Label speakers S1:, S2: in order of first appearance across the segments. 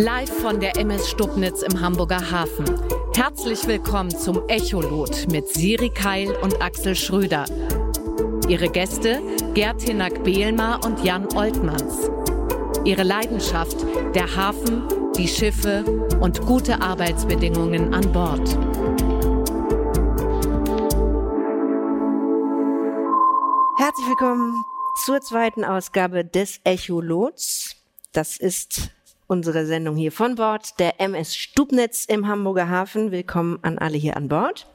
S1: Live von der MS Stubnitz im Hamburger Hafen. Herzlich willkommen zum Echolot mit Siri Keil und Axel Schröder. Ihre Gäste Gerd Hinak Behlmer und Jan Oltmanns. Ihre Leidenschaft der Hafen, die Schiffe und gute Arbeitsbedingungen an Bord.
S2: Herzlich willkommen zur zweiten Ausgabe des Echolots. Das ist unsere Sendung hier von Bord der MS Stubnitz im Hamburger Hafen. Willkommen an alle hier an Bord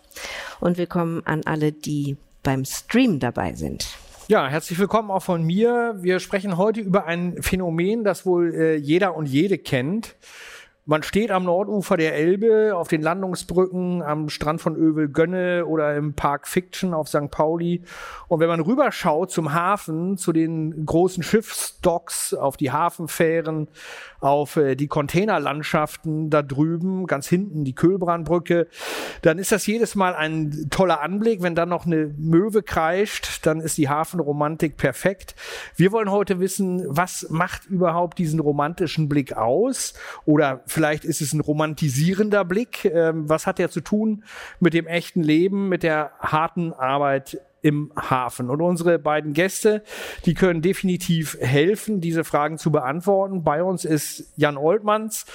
S2: und willkommen an alle, die beim Stream dabei sind.
S3: Ja, herzlich willkommen auch von mir. Wir sprechen heute über ein Phänomen, das wohl äh, jeder und jede kennt. Man steht am Nordufer der Elbe, auf den Landungsbrücken, am Strand von Övel-Gönne oder im Park Fiction auf St. Pauli. Und wenn man rüberschaut zum Hafen, zu den großen Schiffsdocks, auf die Hafenfähren, auf äh, die Containerlandschaften da drüben, ganz hinten die Kölbrandbrücke, dann ist das jedes Mal ein toller Anblick. Wenn dann noch eine Möwe kreischt, dann ist die Hafenromantik perfekt. Wir wollen heute wissen, was macht überhaupt diesen romantischen Blick aus? Oder vielleicht ist es ein romantisierender Blick. Ähm, was hat der zu tun mit dem echten Leben, mit der harten Arbeit im Hafen. Und unsere beiden Gäste, die können definitiv helfen, diese Fragen zu beantworten. Bei uns ist Jan Oltmanns.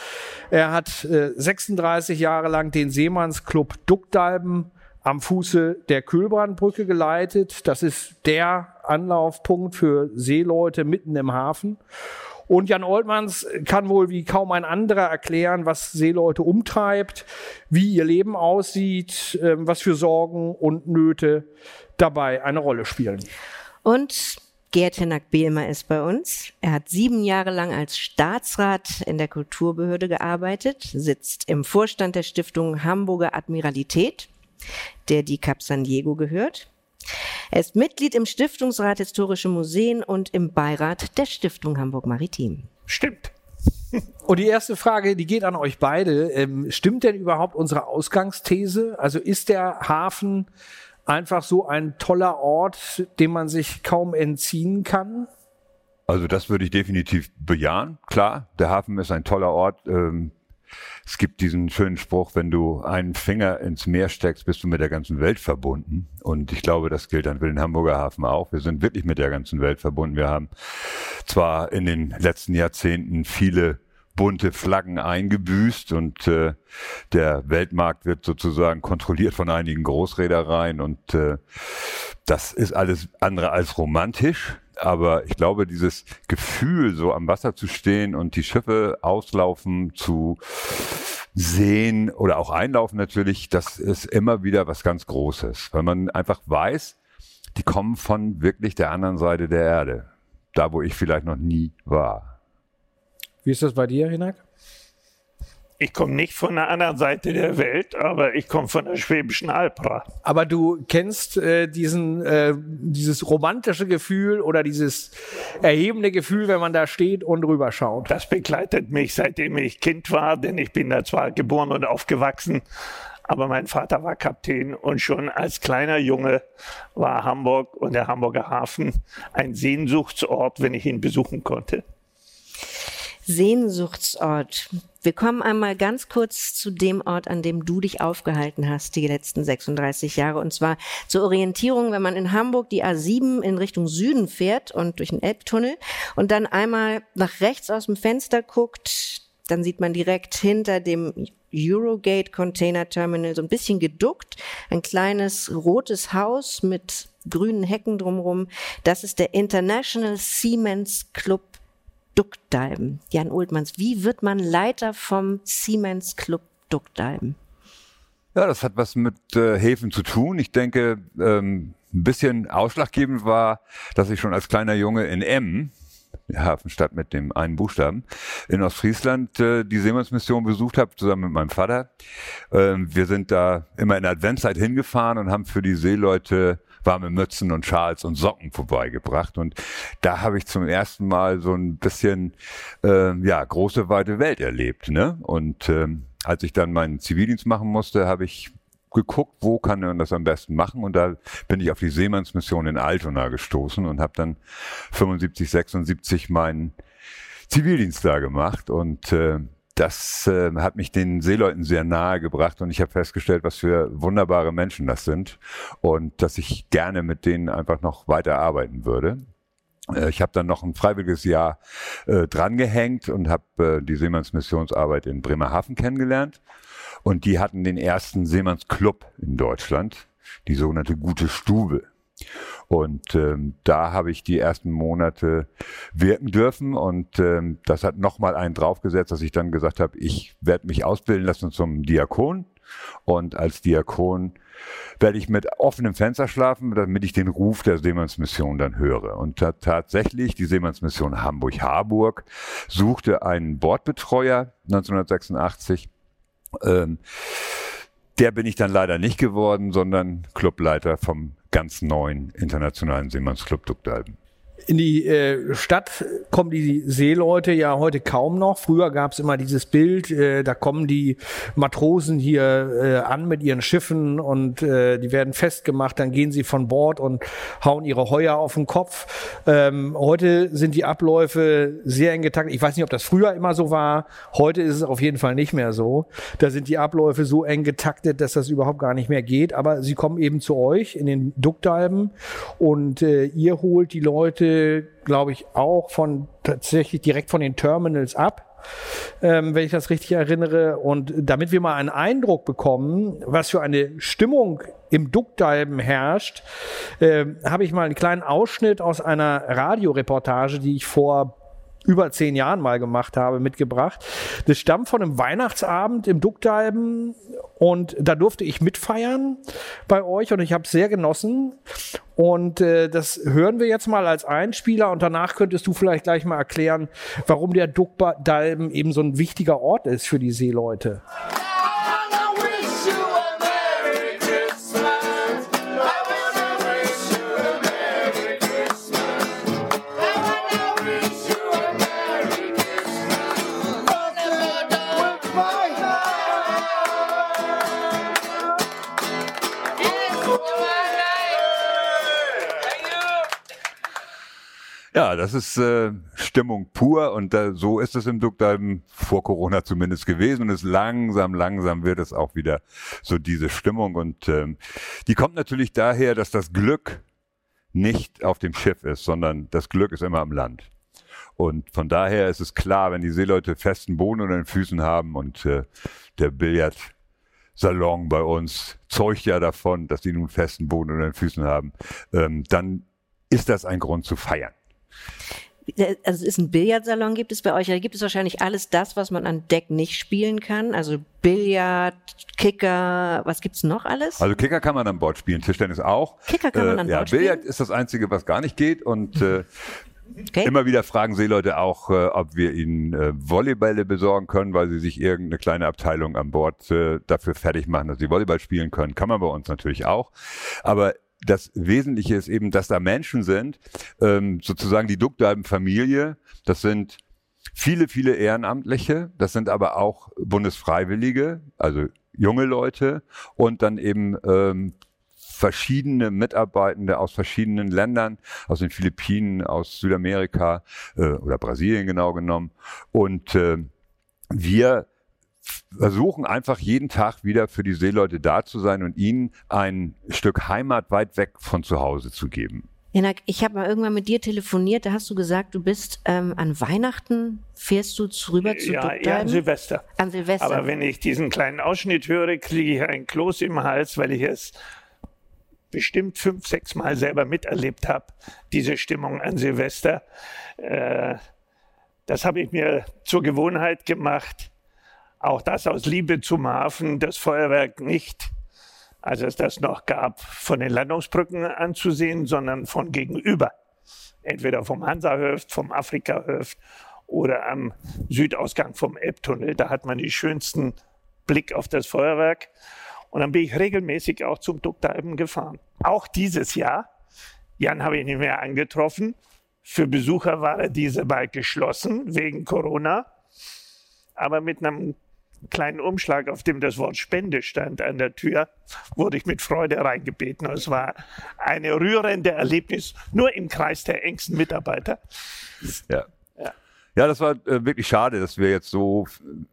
S3: Er hat äh, 36 Jahre lang den Seemannsclub Duckdalben am Fuße der Kölbrandbrücke geleitet. Das ist der Anlaufpunkt für Seeleute mitten im Hafen. Und Jan Oltmanns kann wohl wie kaum ein anderer erklären, was Seeleute umtreibt, wie ihr Leben aussieht, ähm, was für Sorgen und Nöte dabei eine Rolle spielen.
S2: Und Gerd Hennak Behmer ist bei uns. Er hat sieben Jahre lang als Staatsrat in der Kulturbehörde gearbeitet, sitzt im Vorstand der Stiftung Hamburger Admiralität, der die Cap San Diego gehört. Er ist Mitglied im Stiftungsrat Historische Museen und im Beirat der Stiftung Hamburg Maritim.
S3: Stimmt. Und die erste Frage, die geht an euch beide. Ähm, stimmt denn überhaupt unsere Ausgangsthese? Also ist der Hafen einfach so ein toller Ort, dem man sich kaum entziehen kann?
S4: Also das würde ich definitiv bejahen. Klar, der Hafen ist ein toller Ort. Ähm, es gibt diesen schönen Spruch, wenn du einen Finger ins Meer steckst, bist du mit der ganzen Welt verbunden. Und ich glaube, das gilt dann für den Hamburger Hafen auch. Wir sind wirklich mit der ganzen Welt verbunden. Wir haben zwar in den letzten Jahrzehnten viele bunte Flaggen eingebüßt und äh, der Weltmarkt wird sozusagen kontrolliert von einigen Großreedereien und äh, das ist alles andere als romantisch. Aber ich glaube, dieses Gefühl, so am Wasser zu stehen und die Schiffe auslaufen zu sehen oder auch einlaufen natürlich, das ist immer wieder was ganz Großes, weil man einfach weiß, die kommen von wirklich der anderen Seite der Erde, da wo ich vielleicht noch nie war.
S3: Wie ist das bei dir, Hinak?
S5: Ich komme nicht von der anderen Seite der Welt, aber ich komme von der Schwäbischen Albra.
S3: Aber du kennst äh, diesen, äh, dieses romantische Gefühl oder dieses erhebende Gefühl, wenn man da steht und rüberschaut.
S5: Das begleitet mich, seitdem ich Kind war, denn ich bin da zwar geboren und aufgewachsen, aber mein Vater war Kapitän und schon als kleiner Junge war Hamburg und der Hamburger Hafen ein Sehnsuchtsort, wenn ich ihn besuchen konnte.
S2: Sehnsuchtsort. Wir kommen einmal ganz kurz zu dem Ort, an dem du dich aufgehalten hast, die letzten 36 Jahre. Und zwar zur Orientierung, wenn man in Hamburg die A7 in Richtung Süden fährt und durch den Elbtunnel und dann einmal nach rechts aus dem Fenster guckt, dann sieht man direkt hinter dem Eurogate Container Terminal so ein bisschen geduckt, ein kleines rotes Haus mit grünen Hecken drumherum. Das ist der International Siemens Club Duckdalben. Jan Oldmanns, wie wird man Leiter vom Siemens Club Duckdalben?
S4: Ja, das hat was mit äh, Häfen zu tun. Ich denke, ähm, ein bisschen ausschlaggebend war, dass ich schon als kleiner Junge in die Hafenstadt mit dem einen Buchstaben, in Ostfriesland äh, die Seemannsmission besucht habe, zusammen mit meinem Vater. Ähm, wir sind da immer in Adventszeit hingefahren und haben für die Seeleute warme Mützen und Schals und Socken vorbeigebracht. Und da habe ich zum ersten Mal so ein bisschen, äh, ja, große, weite Welt erlebt. Ne? Und ähm, als ich dann meinen Zivildienst machen musste, habe ich geguckt, wo kann man das am besten machen und da bin ich auf die Seemannsmission in Altona gestoßen und habe dann 75, 76 meinen Zivildienst da gemacht und äh, das äh, hat mich den Seeleuten sehr nahe gebracht und ich habe festgestellt, was für wunderbare Menschen das sind und dass ich gerne mit denen einfach noch weiter arbeiten würde. Äh, ich habe dann noch ein freiwilliges Jahr äh, drangehängt und habe äh, die Seemannsmissionsarbeit in Bremerhaven kennengelernt. Und die hatten den ersten Seemannsclub in Deutschland, die sogenannte Gute Stube. Und ähm, da habe ich die ersten Monate wirken dürfen und ähm, das hat nochmal einen draufgesetzt, dass ich dann gesagt habe, ich werde mich ausbilden lassen zum Diakon und als Diakon werde ich mit offenem Fenster schlafen, damit ich den Ruf der Seemannsmission dann höre. Und tatsächlich, die Seemannsmission Hamburg-Harburg suchte einen Bordbetreuer 1986. Ähm, der bin ich dann leider nicht geworden, sondern Clubleiter vom ganz neuen internationalen Seemannsclub Duckdalben
S3: in die äh, Stadt kommen die Seeleute ja heute kaum noch. Früher gab es immer dieses Bild, äh, da kommen die Matrosen hier äh, an mit ihren Schiffen und äh, die werden festgemacht, dann gehen sie von Bord und hauen ihre Heuer auf den Kopf. Ähm, heute sind die Abläufe sehr eng getaktet. Ich weiß nicht, ob das früher immer so war. Heute ist es auf jeden Fall nicht mehr so. Da sind die Abläufe so eng getaktet, dass das überhaupt gar nicht mehr geht. Aber sie kommen eben zu euch in den Duckdalben und äh, ihr holt die Leute glaube ich, auch von tatsächlich direkt von den Terminals ab. Ähm, wenn ich das richtig erinnere. Und damit wir mal einen Eindruck bekommen, was für eine Stimmung im Duckdalben herrscht, äh, habe ich mal einen kleinen Ausschnitt aus einer Radioreportage, die ich vor über zehn Jahren mal gemacht habe, mitgebracht. Das stammt von einem Weihnachtsabend im Duckdalben und da durfte ich mitfeiern bei euch und ich habe sehr genossen. Und äh, das hören wir jetzt mal als Einspieler und danach könntest du vielleicht gleich mal erklären, warum der Duckdalben eben so ein wichtiger Ort ist für die Seeleute.
S4: Ja, das ist äh, Stimmung pur und äh, so ist es im Duckdalben vor Corona zumindest gewesen und es langsam, langsam wird es auch wieder so diese Stimmung und ähm, die kommt natürlich daher, dass das Glück nicht auf dem Schiff ist, sondern das Glück ist immer am Land. Und von daher ist es klar, wenn die Seeleute festen Boden unter den Füßen haben und äh, der Billardsalon bei uns zeugt ja davon, dass die nun festen Boden unter den Füßen haben, ähm, dann ist das ein Grund zu feiern.
S2: Also es ist ein Billardsalon gibt es bei euch, da gibt es wahrscheinlich alles das, was man an Deck nicht spielen kann. Also Billard, Kicker, was gibt's noch alles?
S4: Also Kicker kann man an Bord spielen, Tischtennis auch.
S2: Kicker kann man an
S4: äh, ja,
S2: Bord
S4: Billard
S2: spielen.
S4: ist das Einzige, was gar nicht geht und äh,
S2: Okay.
S4: Immer wieder fragen Seeleute auch, äh, ob wir ihnen äh, Volleybälle besorgen können, weil sie sich irgendeine kleine Abteilung an Bord äh, dafür fertig machen, dass sie Volleyball spielen können. Kann man bei uns natürlich auch. Aber das Wesentliche ist eben, dass da Menschen sind, ähm, sozusagen die Duckdalben-Familie. Das sind viele, viele Ehrenamtliche. Das sind aber auch Bundesfreiwillige, also junge Leute und dann eben ähm, verschiedene Mitarbeitende aus verschiedenen Ländern, aus den Philippinen, aus Südamerika äh, oder Brasilien genau genommen. Und äh, wir versuchen einfach jeden Tag wieder für die Seeleute da zu sein und ihnen ein Stück Heimat weit weg von zu Hause zu geben.
S2: Janak, ich habe mal irgendwann mit dir telefoniert, da hast du gesagt, du bist ähm, an Weihnachten, fährst du rüber zu
S5: ja, eher an Silvester.
S2: An Silvester.
S5: Aber wenn ich diesen kleinen Ausschnitt höre, kriege ich ein Kloß im Hals, weil ich es bestimmt fünf, sechs Mal selber miterlebt habe, diese Stimmung an Silvester. Äh, das habe ich mir zur Gewohnheit gemacht, auch das aus Liebe zum Hafen, das Feuerwerk nicht, als es das noch gab, von den Landungsbrücken anzusehen, sondern von gegenüber. Entweder vom Hansahöft, vom Afrikahöft oder am Südausgang vom Elbtunnel. Da hat man den schönsten Blick auf das Feuerwerk. Und dann bin ich regelmäßig auch zum Duckdalben gefahren. Auch dieses Jahr. Jan habe ich nicht mehr angetroffen. Für Besucher war er diese bald geschlossen wegen Corona. Aber mit einem kleinen Umschlag, auf dem das Wort Spende stand an der Tür, wurde ich mit Freude reingebeten. Es war eine rührende Erlebnis, nur im Kreis der engsten Mitarbeiter.
S4: Ja.
S5: Ja.
S4: Das war äh, wirklich schade, dass wir jetzt so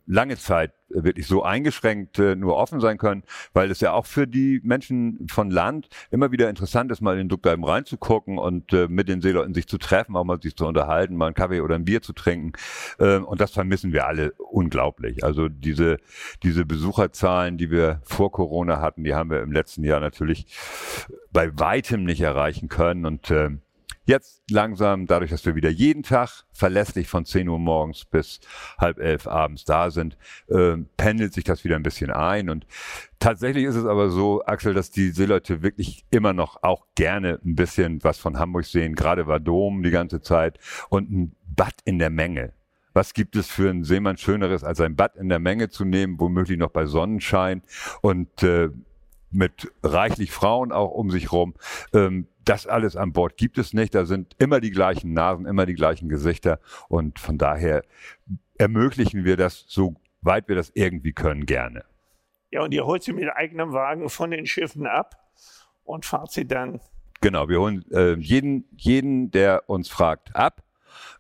S4: lange Zeit äh, wirklich so eingeschränkt äh, nur offen sein können, weil es ja auch für die Menschen von Land immer wieder interessant ist, mal in den Duckdalm reinzugucken und äh, mit den Seeleuten sich zu treffen, auch mal sich zu unterhalten, mal einen Kaffee oder ein Bier zu trinken. Äh, und das vermissen wir alle unglaublich. Also diese, diese Besucherzahlen, die wir vor Corona hatten, die haben wir im letzten Jahr natürlich bei weitem nicht erreichen können und äh, Jetzt langsam, dadurch, dass wir wieder jeden Tag verlässlich von 10 Uhr morgens bis halb elf abends da sind, äh, pendelt sich das wieder ein bisschen ein. Und tatsächlich ist es aber so, Axel, dass die Seeleute wirklich immer noch auch gerne ein bisschen was von Hamburg sehen. Gerade war Dom die ganze Zeit und ein Bad in der Menge. Was gibt es für einen Seemann Schöneres, als ein Bad in der Menge zu nehmen, womöglich noch bei Sonnenschein und äh, mit reichlich Frauen auch um sich rum. Ähm, das alles an Bord gibt es nicht. Da sind immer die gleichen Nasen, immer die gleichen Gesichter. Und von daher ermöglichen wir das, so weit wir das irgendwie können, gerne.
S5: Ja, und ihr holt sie mit eigenem Wagen von den Schiffen ab und fahrt sie dann.
S4: Genau, wir holen äh, jeden, jeden, der uns fragt, ab.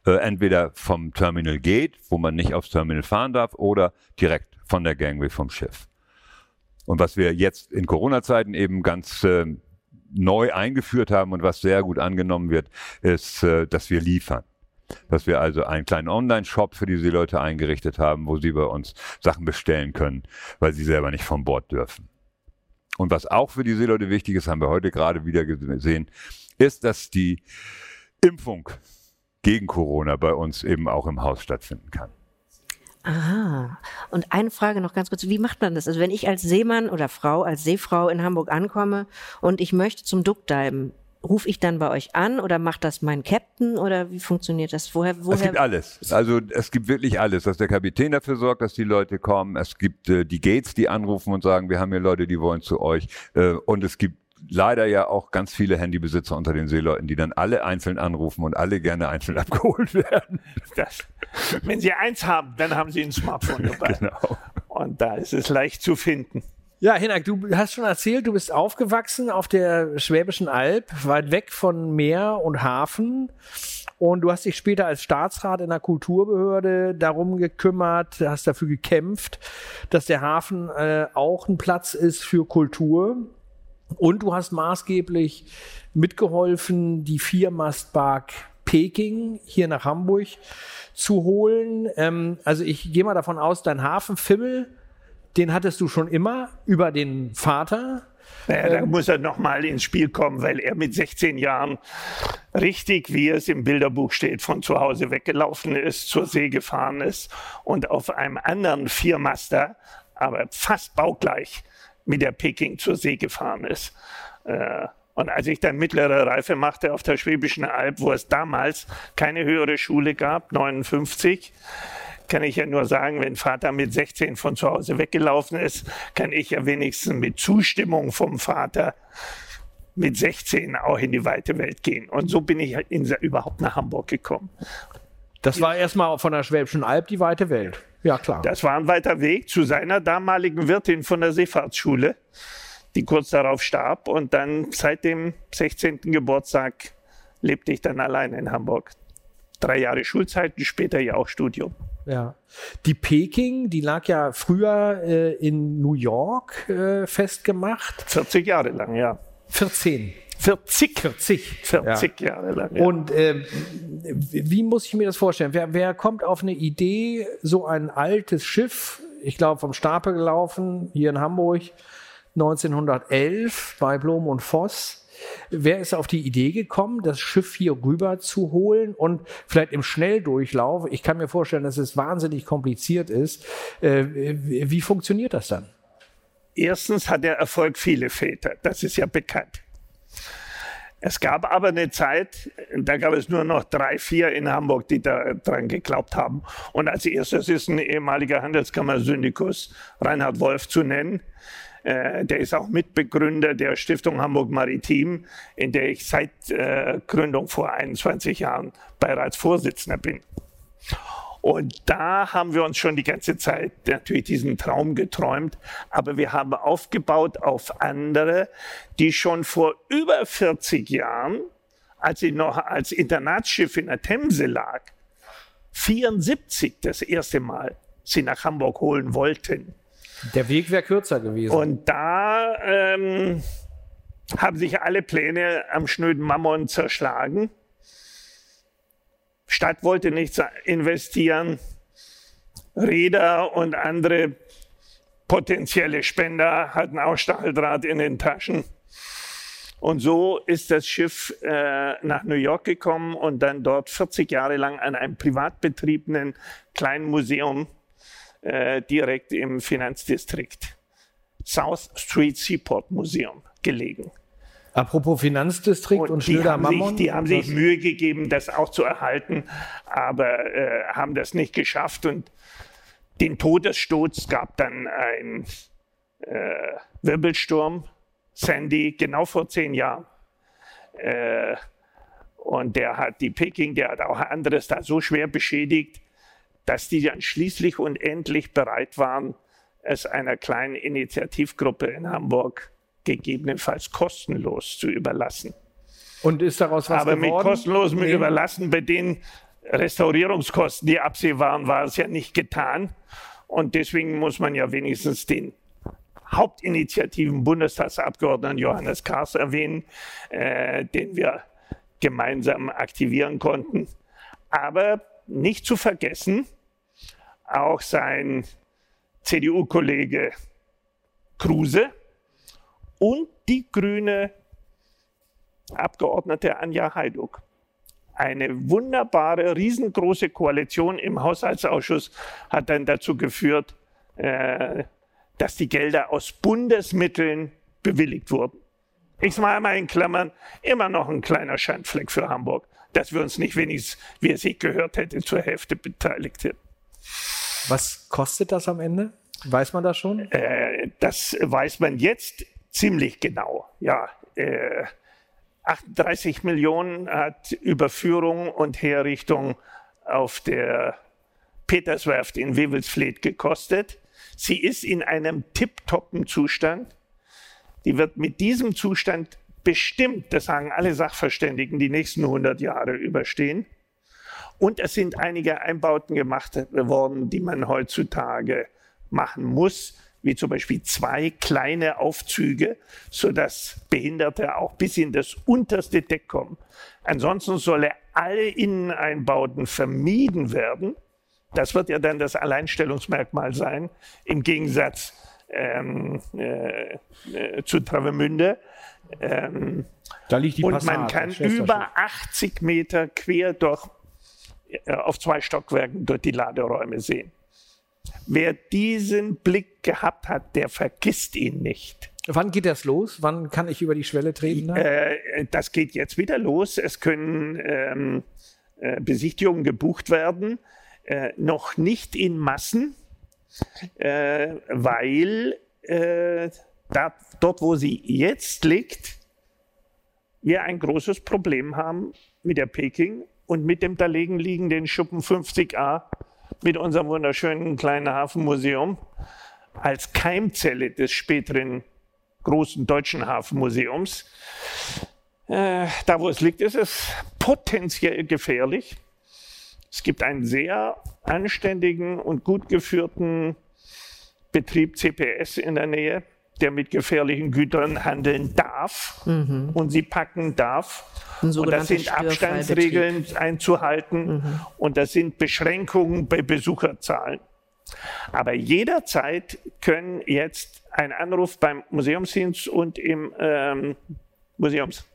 S4: Äh, entweder vom Terminal Gate, wo man nicht aufs Terminal fahren darf, oder direkt von der Gangway vom Schiff. Und was wir jetzt in Corona-Zeiten eben ganz äh, neu eingeführt haben und was sehr gut angenommen wird, ist, äh, dass wir liefern. Dass wir also einen kleinen Online-Shop für diese Leute eingerichtet haben, wo sie bei uns Sachen bestellen können, weil sie selber nicht vom Bord dürfen. Und was auch für die Seeleute wichtig ist, haben wir heute gerade wieder gesehen, ist, dass die Impfung gegen Corona bei uns eben auch im Haus stattfinden kann.
S2: Aha. Und eine Frage noch ganz kurz. Wie macht man das? Also wenn ich als Seemann oder Frau, als Seefrau in Hamburg ankomme und ich möchte zum Duckdiven, rufe ich dann bei euch an oder macht das mein Captain oder wie funktioniert das? Woher, woher?
S4: Es gibt alles. Also es gibt wirklich alles, dass der Kapitän dafür sorgt, dass die Leute kommen. Es gibt äh, die Gates, die anrufen und sagen, wir haben hier Leute, die wollen zu euch. Äh, und es gibt leider ja auch ganz viele Handybesitzer unter den Seeleuten, die dann alle einzeln anrufen und alle gerne einzeln abgeholt werden.
S5: Das, wenn sie eins haben, dann haben sie ein Smartphone dabei. Genau. Und da ist es leicht zu finden.
S3: Ja, Hinak, du hast schon erzählt, du bist aufgewachsen auf der Schwäbischen Alb, weit weg von Meer und Hafen. Und du hast dich später als Staatsrat in der Kulturbehörde darum gekümmert, hast dafür gekämpft, dass der Hafen äh, auch ein Platz ist für Kultur. Und du hast maßgeblich mitgeholfen, die Viermastbark Peking hier nach Hamburg zu holen. Ähm, also ich gehe mal davon aus, dein Hafenfimmel, den hattest du schon immer über den Vater.
S5: Naja, da ähm, muss er nochmal ins Spiel kommen, weil er mit 16 Jahren richtig, wie es im Bilderbuch steht, von zu Hause weggelaufen ist, zur See gefahren ist und auf einem anderen Viermaster, aber fast baugleich, mit der Peking zur See gefahren ist. Äh, und als ich dann mittlere Reife machte auf der Schwäbischen Alb, wo es damals keine höhere Schule gab, 59, kann ich ja nur sagen, wenn Vater mit 16 von zu Hause weggelaufen ist, kann ich ja wenigstens mit Zustimmung vom Vater mit 16 auch in die weite Welt gehen. Und so bin ich in, überhaupt nach Hamburg gekommen.
S3: Das war erstmal von der Schwäbischen Alb die weite Welt. Ja, klar.
S5: Das war ein weiter Weg zu seiner damaligen Wirtin von der Seefahrtsschule, die kurz darauf starb. Und dann seit dem 16. Geburtstag lebte ich dann allein in Hamburg. Drei Jahre Schulzeit und später ja auch Studium.
S3: Ja. Die Peking, die lag ja früher äh, in New York äh, festgemacht.
S5: 40 Jahre lang, ja.
S3: 14.
S5: 40.
S3: 40.
S5: 40 ja. Jahre lang.
S3: Ja. Und äh, wie muss ich mir das vorstellen? Wer, wer kommt auf eine Idee, so ein altes Schiff, ich glaube vom Stapel gelaufen, hier in Hamburg, 1911 bei Blom und Voss, Wer ist auf die Idee gekommen, das Schiff hier rüber zu holen und vielleicht im Schnelldurchlauf? Ich kann mir vorstellen, dass es wahnsinnig kompliziert ist. Äh, wie funktioniert das dann?
S5: Erstens hat der Erfolg viele Väter. Das ist ja bekannt. Es gab aber eine Zeit, da gab es nur noch drei, vier in Hamburg, die daran geglaubt haben. Und als erstes ist ein ehemaliger Handelskammersyndikus, Reinhard Wolf, zu nennen. Äh, der ist auch Mitbegründer der Stiftung Hamburg Maritim, in der ich seit äh, Gründung vor 21 Jahren Beiratsvorsitzender bin. Und da haben wir uns schon die ganze Zeit natürlich diesen Traum geträumt, aber wir haben aufgebaut auf andere, die schon vor über 40 Jahren, als sie noch als Internatsschiff in der Themse lag, 74 das erste Mal sie nach Hamburg holen wollten.
S3: Der Weg wäre kürzer gewesen.
S5: Und da ähm, haben sich alle Pläne am schnöden Mammon zerschlagen. Stadt wollte nichts investieren. Räder und andere potenzielle Spender hatten auch Stacheldraht in den Taschen. Und so ist das Schiff äh, nach New York gekommen und dann dort 40 Jahre lang an einem privat betriebenen kleinen Museum äh, direkt im Finanzdistrikt South Street Seaport Museum gelegen.
S3: Apropos Finanzdistrikt und, und
S5: die haben Mammon. Sich, die haben sich Mühe gegeben, das auch zu erhalten, aber äh, haben das nicht geschafft. Und den Todesstoß gab dann ein äh, Wirbelsturm, Sandy, genau vor zehn Jahren. Äh, und der hat die Peking, der hat auch anderes da so schwer beschädigt, dass die dann schließlich und endlich bereit waren, es einer kleinen Initiativgruppe in Hamburg gegebenenfalls kostenlos zu überlassen.
S3: Und ist daraus was
S5: Aber
S3: geworden?
S5: mit kostenlosem nee. Überlassen bei den Restaurierungskosten, die absehbar war es ja nicht getan. Und deswegen muss man ja wenigstens den Hauptinitiativen Bundestagsabgeordneten Johannes Kahrs erwähnen, äh, den wir gemeinsam aktivieren konnten. Aber nicht zu vergessen, auch sein CDU-Kollege Kruse und die grüne Abgeordnete Anja Hajduk. Eine wunderbare, riesengroße Koalition im Haushaltsausschuss hat dann dazu geführt, äh, dass die Gelder aus Bundesmitteln bewilligt wurden. Ich sage mal in Klammern, immer noch ein kleiner Schandfleck für Hamburg, dass wir uns nicht wenigstens, wie es sich gehört hätte, zur Hälfte beteiligt hätten.
S3: Was kostet das am Ende? Weiß man das schon?
S5: Äh, das weiß man jetzt ziemlich genau. Ja, äh, 38 Millionen hat Überführung und Herrichtung auf der Peterswerft in Wewelsfleth gekostet. Sie ist in einem tipptoppen Zustand. Die wird mit diesem Zustand bestimmt, das sagen alle Sachverständigen, die nächsten 100 Jahre überstehen. Und es sind einige Einbauten gemacht worden, die man heutzutage machen muss, wie zum Beispiel zwei kleine Aufzüge, sodass Behinderte auch bis in das unterste Deck kommen. Ansonsten solle alle Inneneinbauten vermieden werden. Das wird ja dann das Alleinstellungsmerkmal sein, im Gegensatz ähm, äh, äh, zu Travemünde. Ähm,
S3: da liegt die
S5: und man kann über 80 Meter quer durch äh, auf zwei Stockwerken durch die Laderäume sehen. Wer diesen Blick gehabt hat, der vergisst ihn nicht.
S3: Wann geht das los? Wann kann ich über die Schwelle treten?
S5: Äh, das geht jetzt wieder los. Es können ähm, äh, Besichtigungen gebucht werden, äh, noch nicht in Massen, äh, weil äh, da, dort, wo sie jetzt liegt, wir ein großes Problem haben mit der Peking und mit dem daneben liegenden Schuppen 50a mit unserem wunderschönen kleinen Hafenmuseum als Keimzelle des späteren großen deutschen Hafenmuseums. Äh, da, wo es liegt, ist es potenziell gefährlich. Es gibt einen sehr anständigen und gut geführten Betrieb CPS in der Nähe der mit gefährlichen Gütern handeln darf mhm. und sie packen darf. Und das sind Abstandsregeln einzuhalten mhm. und das sind Beschränkungen bei Besucherzahlen. Aber jederzeit können jetzt ein Anruf beim Museumsdienst und im ähm, Museums,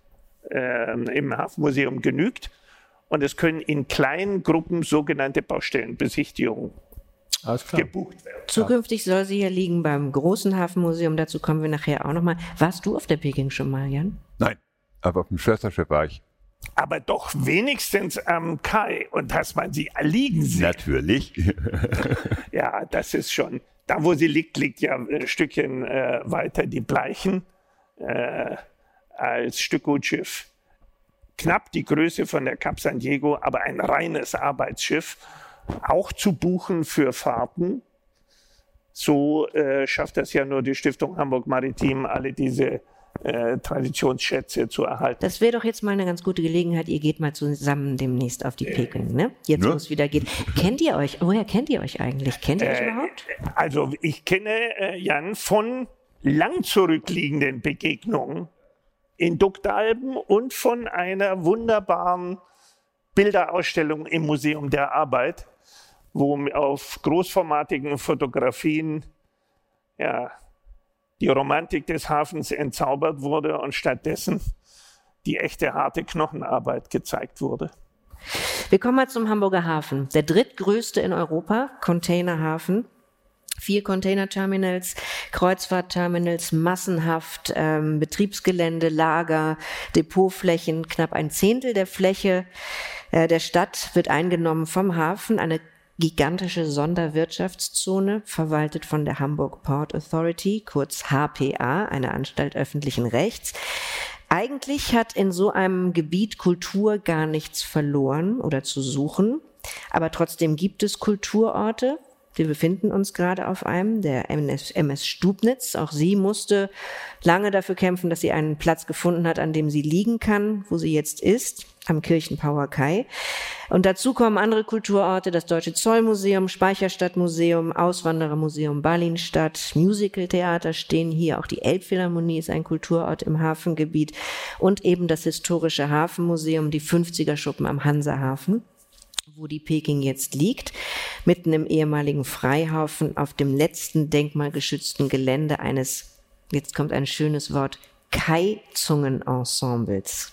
S5: äh, im Hafenmuseum genügt. Und es können in kleinen Gruppen sogenannte Baustellenbesichtigungen gebucht werden.
S2: Zukünftig soll sie hier liegen beim Großen Hafenmuseum. Dazu kommen wir nachher auch nochmal. Warst du auf der Peking schon mal, Jan?
S4: Nein, aber auf dem Schwesterschiff war ich.
S5: Aber doch wenigstens am Kai und dass man sie liegen sieht.
S4: Natürlich.
S5: ja, das ist schon. Da, wo sie liegt, liegt ja ein Stückchen äh, weiter die Bleichen äh, als Stückgutschiff. Knapp die Größe von der Cap San Diego, aber ein reines Arbeitsschiff auch zu buchen für Fahrten. So äh, schafft das ja nur die Stiftung Hamburg Maritim, alle diese äh, Traditionsschätze zu erhalten.
S2: Das wäre doch jetzt mal eine ganz gute Gelegenheit. Ihr geht mal zusammen demnächst auf die Peking, ne? Jetzt,
S4: Ja.
S2: wo es wieder geht. Kennt ihr euch? Woher kennt ihr euch eigentlich? Kennt ihr euch
S5: Äh,
S2: überhaupt?
S5: Also ich kenne äh, Jan von lang zurückliegenden Begegnungen in Duktalben und von einer wunderbaren Bilderausstellung im Museum der Arbeit, wo auf großformatigen Fotografien ja, die Romantik des Hafens entzaubert wurde und stattdessen die echte harte Knochenarbeit gezeigt wurde.
S2: Wir kommen mal zum Hamburger Hafen. Der drittgrößte in Europa, Containerhafen. Vier Containerterminals, Kreuzfahrtterminals, massenhaft, ähm, Betriebsgelände, Lager, Depotflächen, knapp ein Zehntel der Fläche äh, der Stadt wird eingenommen vom Hafen. Eine gigantische Sonderwirtschaftszone, verwaltet von der Hamburg Port Authority, kurz HPA, eine Anstalt öffentlichen Rechts. Eigentlich hat in so einem Gebiet Kultur gar nichts verloren oder zu suchen, aber trotzdem gibt es Kulturorte. Wir befinden uns gerade auf einem, der MS, MS Stubnitz. Auch sie musste lange dafür kämpfen, dass sie einen Platz gefunden hat, an dem sie liegen kann, wo sie jetzt ist, am Kirchenpauer Kai. Und dazu kommen andere Kulturorte, das Deutsche Zollmuseum, Speicherstadtmuseum, Auswanderermuseum Berlinstadt, Musicaltheater stehen hier, auch die Elbphilharmonie ist ein Kulturort im Hafengebiet und eben das historische Hafenmuseum, die 50er Schuppen am Hansahafen wo die Peking jetzt liegt, mitten im ehemaligen Freihaufen auf dem letzten denkmalgeschützten Gelände eines, jetzt kommt ein schönes Wort, Kai-Zungen-Ensembles.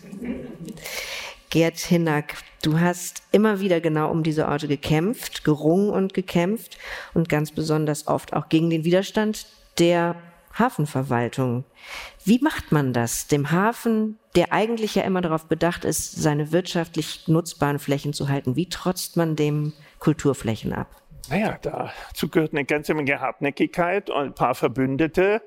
S2: Gerd Hinnack, du hast immer wieder genau um diese Orte gekämpft, gerungen und gekämpft und ganz besonders oft auch gegen den Widerstand der Hafenverwaltung. Wie macht man das, dem Hafen, der eigentlich ja immer darauf bedacht ist, seine wirtschaftlich nutzbaren Flächen zu halten, wie trotzt man dem Kulturflächen ab?
S5: Naja, dazu gehört eine ganze Menge Hartnäckigkeit und ein paar Verbündete.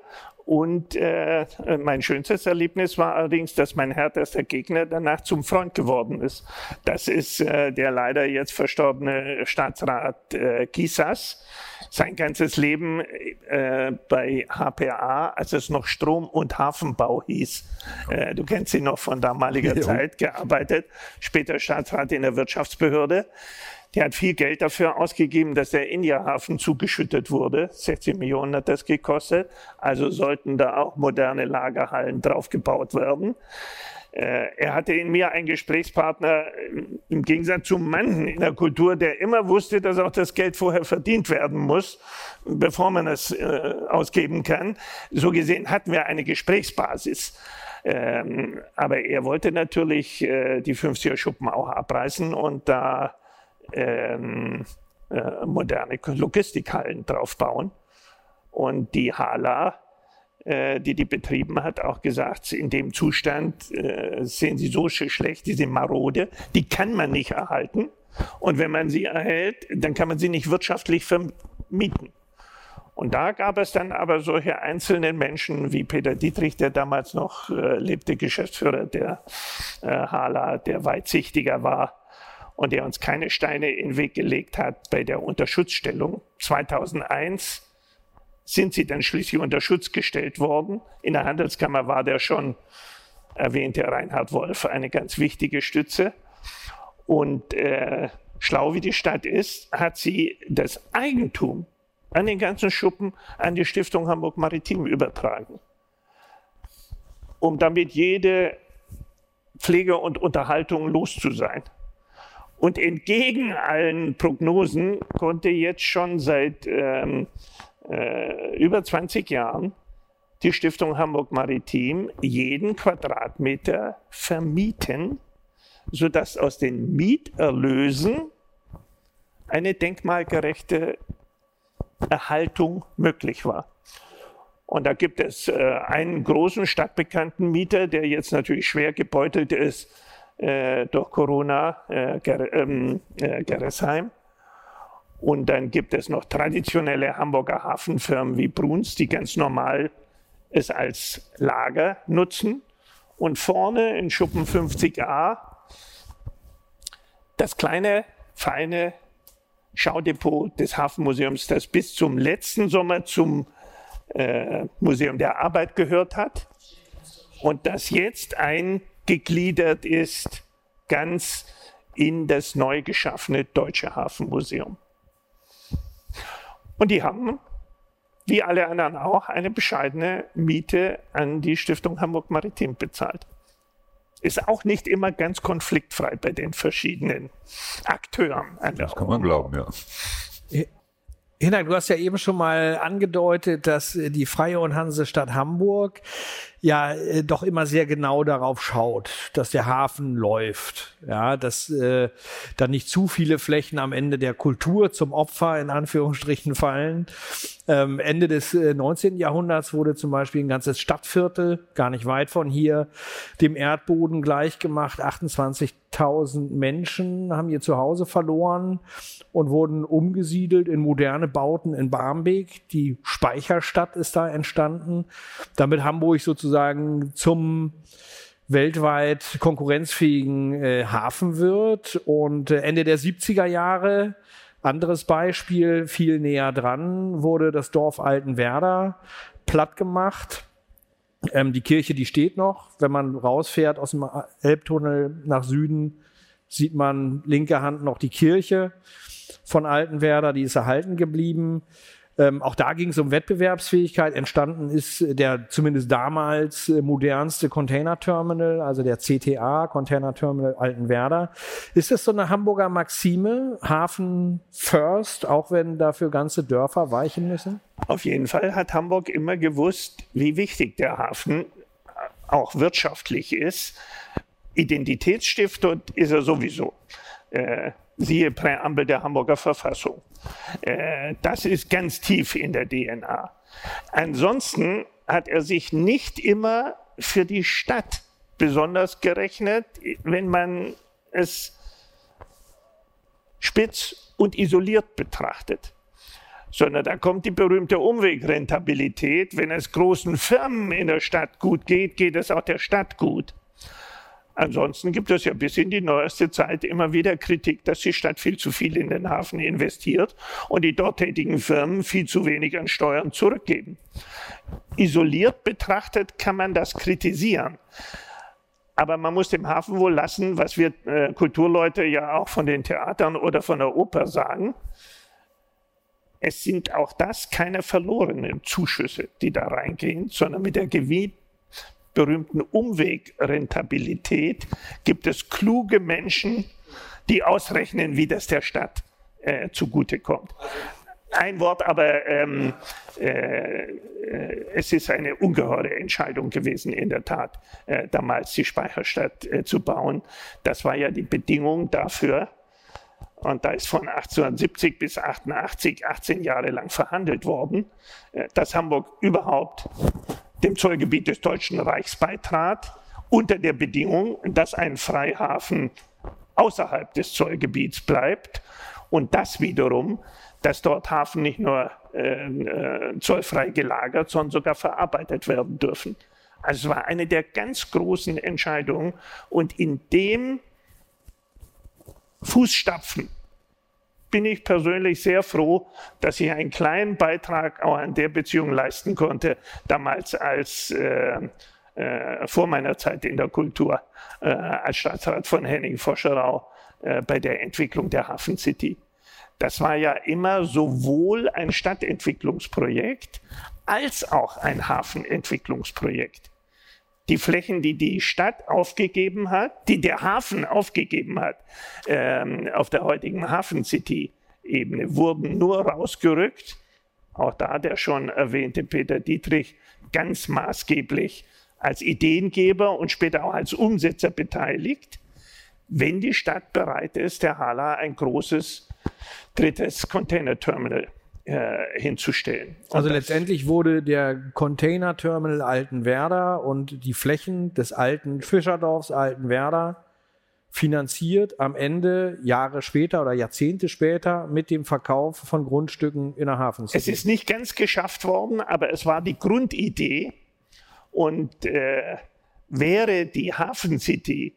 S5: Und äh, mein schönstes Erlebnis war allerdings, dass mein härtester Gegner danach zum Freund geworden ist. Das ist äh, der leider jetzt verstorbene Staatsrat äh, Kisas. Sein ganzes Leben äh, bei HPA, als es noch Strom- und Hafenbau hieß. Äh, du kennst ihn noch von damaliger
S4: Jo.
S5: Zeit, gearbeitet. Später Staatsrat in der Wirtschaftsbehörde. Der hat viel Geld dafür ausgegeben, dass der India-Hafen zugeschüttet wurde. 16 Millionen hat das gekostet. Also sollten da auch moderne Lagerhallen draufgebaut werden. Äh, Er hatte in mir einen Gesprächspartner äh, im Gegensatz zu manchen in der Kultur, der immer wusste, dass auch das Geld vorher verdient werden muss, bevor man es äh, ausgeben kann. So gesehen hatten wir eine Gesprächsbasis. Ähm, aber er wollte natürlich die 50er Schuppen auch abreißen und da ähm, äh, moderne Logistikhallen draufbauen. Und die Hala, äh, die die betrieben hat, auch gesagt, in dem Zustand äh, sehen sie so sch- schlecht, diese marode, die kann man nicht erhalten. Und wenn man sie erhält, dann kann man sie nicht wirtschaftlich vermieten. Und da gab es dann aber solche einzelnen Menschen wie Peter Dietrich, der damals noch äh, lebte, Geschäftsführer der äh, Hala, der weitsichtiger war und der uns keine Steine in den Weg gelegt hat bei der Unterschutzstellung. 2001 sind sie dann schließlich unter Schutz gestellt worden. In der Handelskammer war der schon erwähnte Reinhard Wolf eine ganz wichtige Stütze. Und äh, schlau wie die Stadt ist, hat sie das Eigentum an den ganzen Schuppen an die Stiftung Hamburg Maritim übertragen, um damit jede Pflege und Unterhaltung los zu sein. Und entgegen allen Prognosen konnte jetzt schon seit ähm, äh, über 20 Jahren die Stiftung Hamburg Maritim jeden Quadratmeter vermieten, sodass aus den Mieterlösen eine denkmalgerechte Erhaltung möglich war. Und da gibt es äh, einen großen stadtbekannten Mieter, der jetzt natürlich schwer gebeutelt ist äh, durch Corona, äh, Ger ähm, äh, Gerresheim. Und dann gibt es noch traditionelle Hamburger Hafenfirmen wie Bruns, die ganz normal es als Lager nutzen. Und vorne in Schuppen 50a das kleine, feine Schaudepot des Hafenmuseums, das bis zum letzten Sommer zum äh, Museum der Arbeit gehört hat. und das jetzt eingegliedert ist ganz in das neu geschaffene Deutsche Hafenmuseum. Und die haben, wie alle anderen auch, eine bescheidene Miete an die Stiftung Hamburg Maritim bezahlt. Ist auch nicht immer ganz konfliktfrei bei den verschiedenen Akteuren.
S4: das kann man glauben, ja.
S3: Hinak, du hast ja eben schon mal angedeutet, dass die Freie und Hansestadt Hamburg ja äh, doch immer sehr genau darauf schaut, dass der Hafen läuft, ja, dass äh, da nicht zu viele Flächen am Ende der Kultur zum Opfer in Anführungsstrichen fallen. Ähm, Ende des äh, 19. Jahrhunderts wurde zum Beispiel ein ganzes Stadtviertel, gar nicht weit von hier, dem Erdboden gleichgemacht. 28.000 Menschen haben ihr Zuhause verloren und wurden umgesiedelt in moderne Bauten in Barmbek. Die Speicherstadt ist da entstanden, damit Hamburg sozusagen zum weltweit konkurrenzfähigen äh, Hafen wird. Und äh, Ende der 70er Jahre anderes Beispiel, viel näher dran, wurde das Dorf Altenwerder platt gemacht. Ähm, die Kirche, die steht noch. Wenn man rausfährt aus dem Elbtunnel nach Süden, sieht man linke Hand noch die Kirche von Altenwerder, die ist erhalten geblieben. Ähm, auch da ging es um Wettbewerbsfähigkeit. Entstanden ist der zumindest damals äh, modernste Container-Terminal, also der CTA, Container Terminal Altenwerder. Ist das so eine Hamburger Maxime, Hafen first, auch wenn dafür ganze Dörfer weichen müssen?
S5: Auf jeden Fall hat Hamburg immer gewusst, wie wichtig der Hafen auch wirtschaftlich ist. Identitätsstifter ist er sowieso. Äh, siehe Präambel der Hamburger Verfassung. Äh, das ist ganz tief in der DNA. Ansonsten hat er sich nicht immer für die Stadt besonders gerechnet, wenn man es spitz und isoliert betrachtet. Sondern da kommt die berühmte Umwegrentabilität. Wenn es großen Firmen in der Stadt gut geht, geht es auch der Stadt gut. Ansonsten gibt es ja bis in die neueste Zeit immer wieder Kritik, dass die Stadt viel zu viel in den Hafen investiert und die dort tätigen Firmen viel zu wenig an Steuern zurückgeben. Isoliert betrachtet kann man das kritisieren. Aber man muss dem Hafen wohl lassen, was wir äh, Kulturleute ja auch von den Theatern oder von der Oper sagen. Es sind auch das keine verlorenen Zuschüsse, die da reingehen, sondern mit der Gewinn berühmten Umwegrentabilität gibt es kluge Menschen, die ausrechnen, wie das der Stadt äh, zugutekommt. Ein Wort, aber ähm, äh, es ist eine ungeheure Entscheidung gewesen, in der Tat, äh, damals die Speicherstadt äh, zu bauen. Das war ja die Bedingung dafür. Und da ist von 1870 bis 88, 18 Jahre lang verhandelt worden, äh, dass Hamburg überhaupt dem Zollgebiet des Deutschen Reichs beitrat, unter der Bedingung, dass ein Freihafen außerhalb des Zollgebiets bleibt und das wiederum, dass dort Hafen nicht nur äh, äh, zollfrei gelagert, sondern sogar verarbeitet werden dürfen. Also es war eine der ganz großen Entscheidungen und in dem Fußstapfen bin ich persönlich sehr froh, dass ich einen kleinen Beitrag auch an der Beziehung leisten konnte, damals als äh, äh, vor meiner Zeit in der Kultur äh, als Staatsrat von Henning Foscherau äh, bei der Entwicklung der Hafen City. Das war ja immer sowohl ein Stadtentwicklungsprojekt als auch ein Hafenentwicklungsprojekt die Flächen, die die Stadt aufgegeben hat, die der Hafen aufgegeben hat, ähm, auf der heutigen Hafen City Ebene, wurden nur rausgerückt. Auch da der schon erwähnte Peter Dietrich ganz maßgeblich als Ideengeber und später auch als Umsetzer beteiligt, wenn die Stadt bereit ist, der Hala ein großes drittes Container-Terminal äh, hinzustellen.
S3: Also letztendlich wurde der Container-Terminal Altenwerder und die Flächen des alten Fischerdorfs Altenwerder finanziert am Ende Jahre später oder Jahrzehnte später mit dem Verkauf von Grundstücken in der Hafen.
S5: Es ist nicht ganz geschafft worden, aber es war die Grundidee und äh, wäre die Hafen City,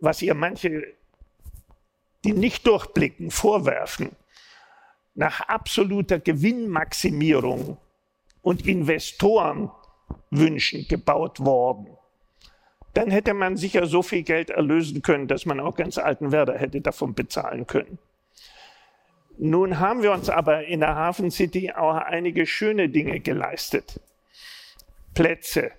S5: was ihr manche, die nicht durchblicken, vorwerfen, nach absoluter Gewinnmaximierung und Investoren Wünschen gebaut worden. Dann hätte man sicher so viel Geld erlösen können, dass man auch ganz Altenwerder hätte davon bezahlen können. Nun haben wir uns aber in der Hafen City auch einige schöne Dinge geleistet. Plätze,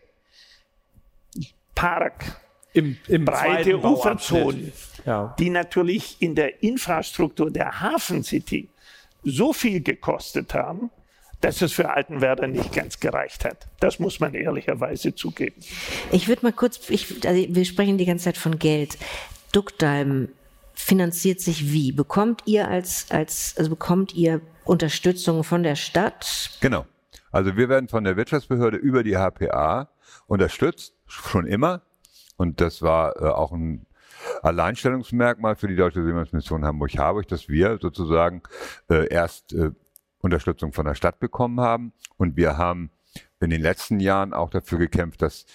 S5: Park,
S3: Im, im
S5: breite. Uferzonen,
S3: Ja.
S5: die natürlich in der Infrastruktur der Hafen City so viel gekostet haben, dass es für Altenwerder nicht ganz gereicht hat. Das muss man ehrlicherweise zugeben.
S2: Ich würde mal kurz, ich, also wir sprechen die ganze Zeit von Geld. Duckdalm finanziert sich wie? Bekommt ihr als, als, also bekommt ihr Unterstützung von der Stadt?
S4: Genau. Also wir werden von der Wirtschaftsbehörde über die HPA unterstützt, schon immer. Und das war äh, auch ein Alleinstellungsmerkmal für die Deutsche Seemannsmission Hamburg-Harburg, dass wir sozusagen äh, erst äh, Unterstützung von der Stadt bekommen haben. Und wir haben in den letzten Jahren auch dafür gekämpft, dass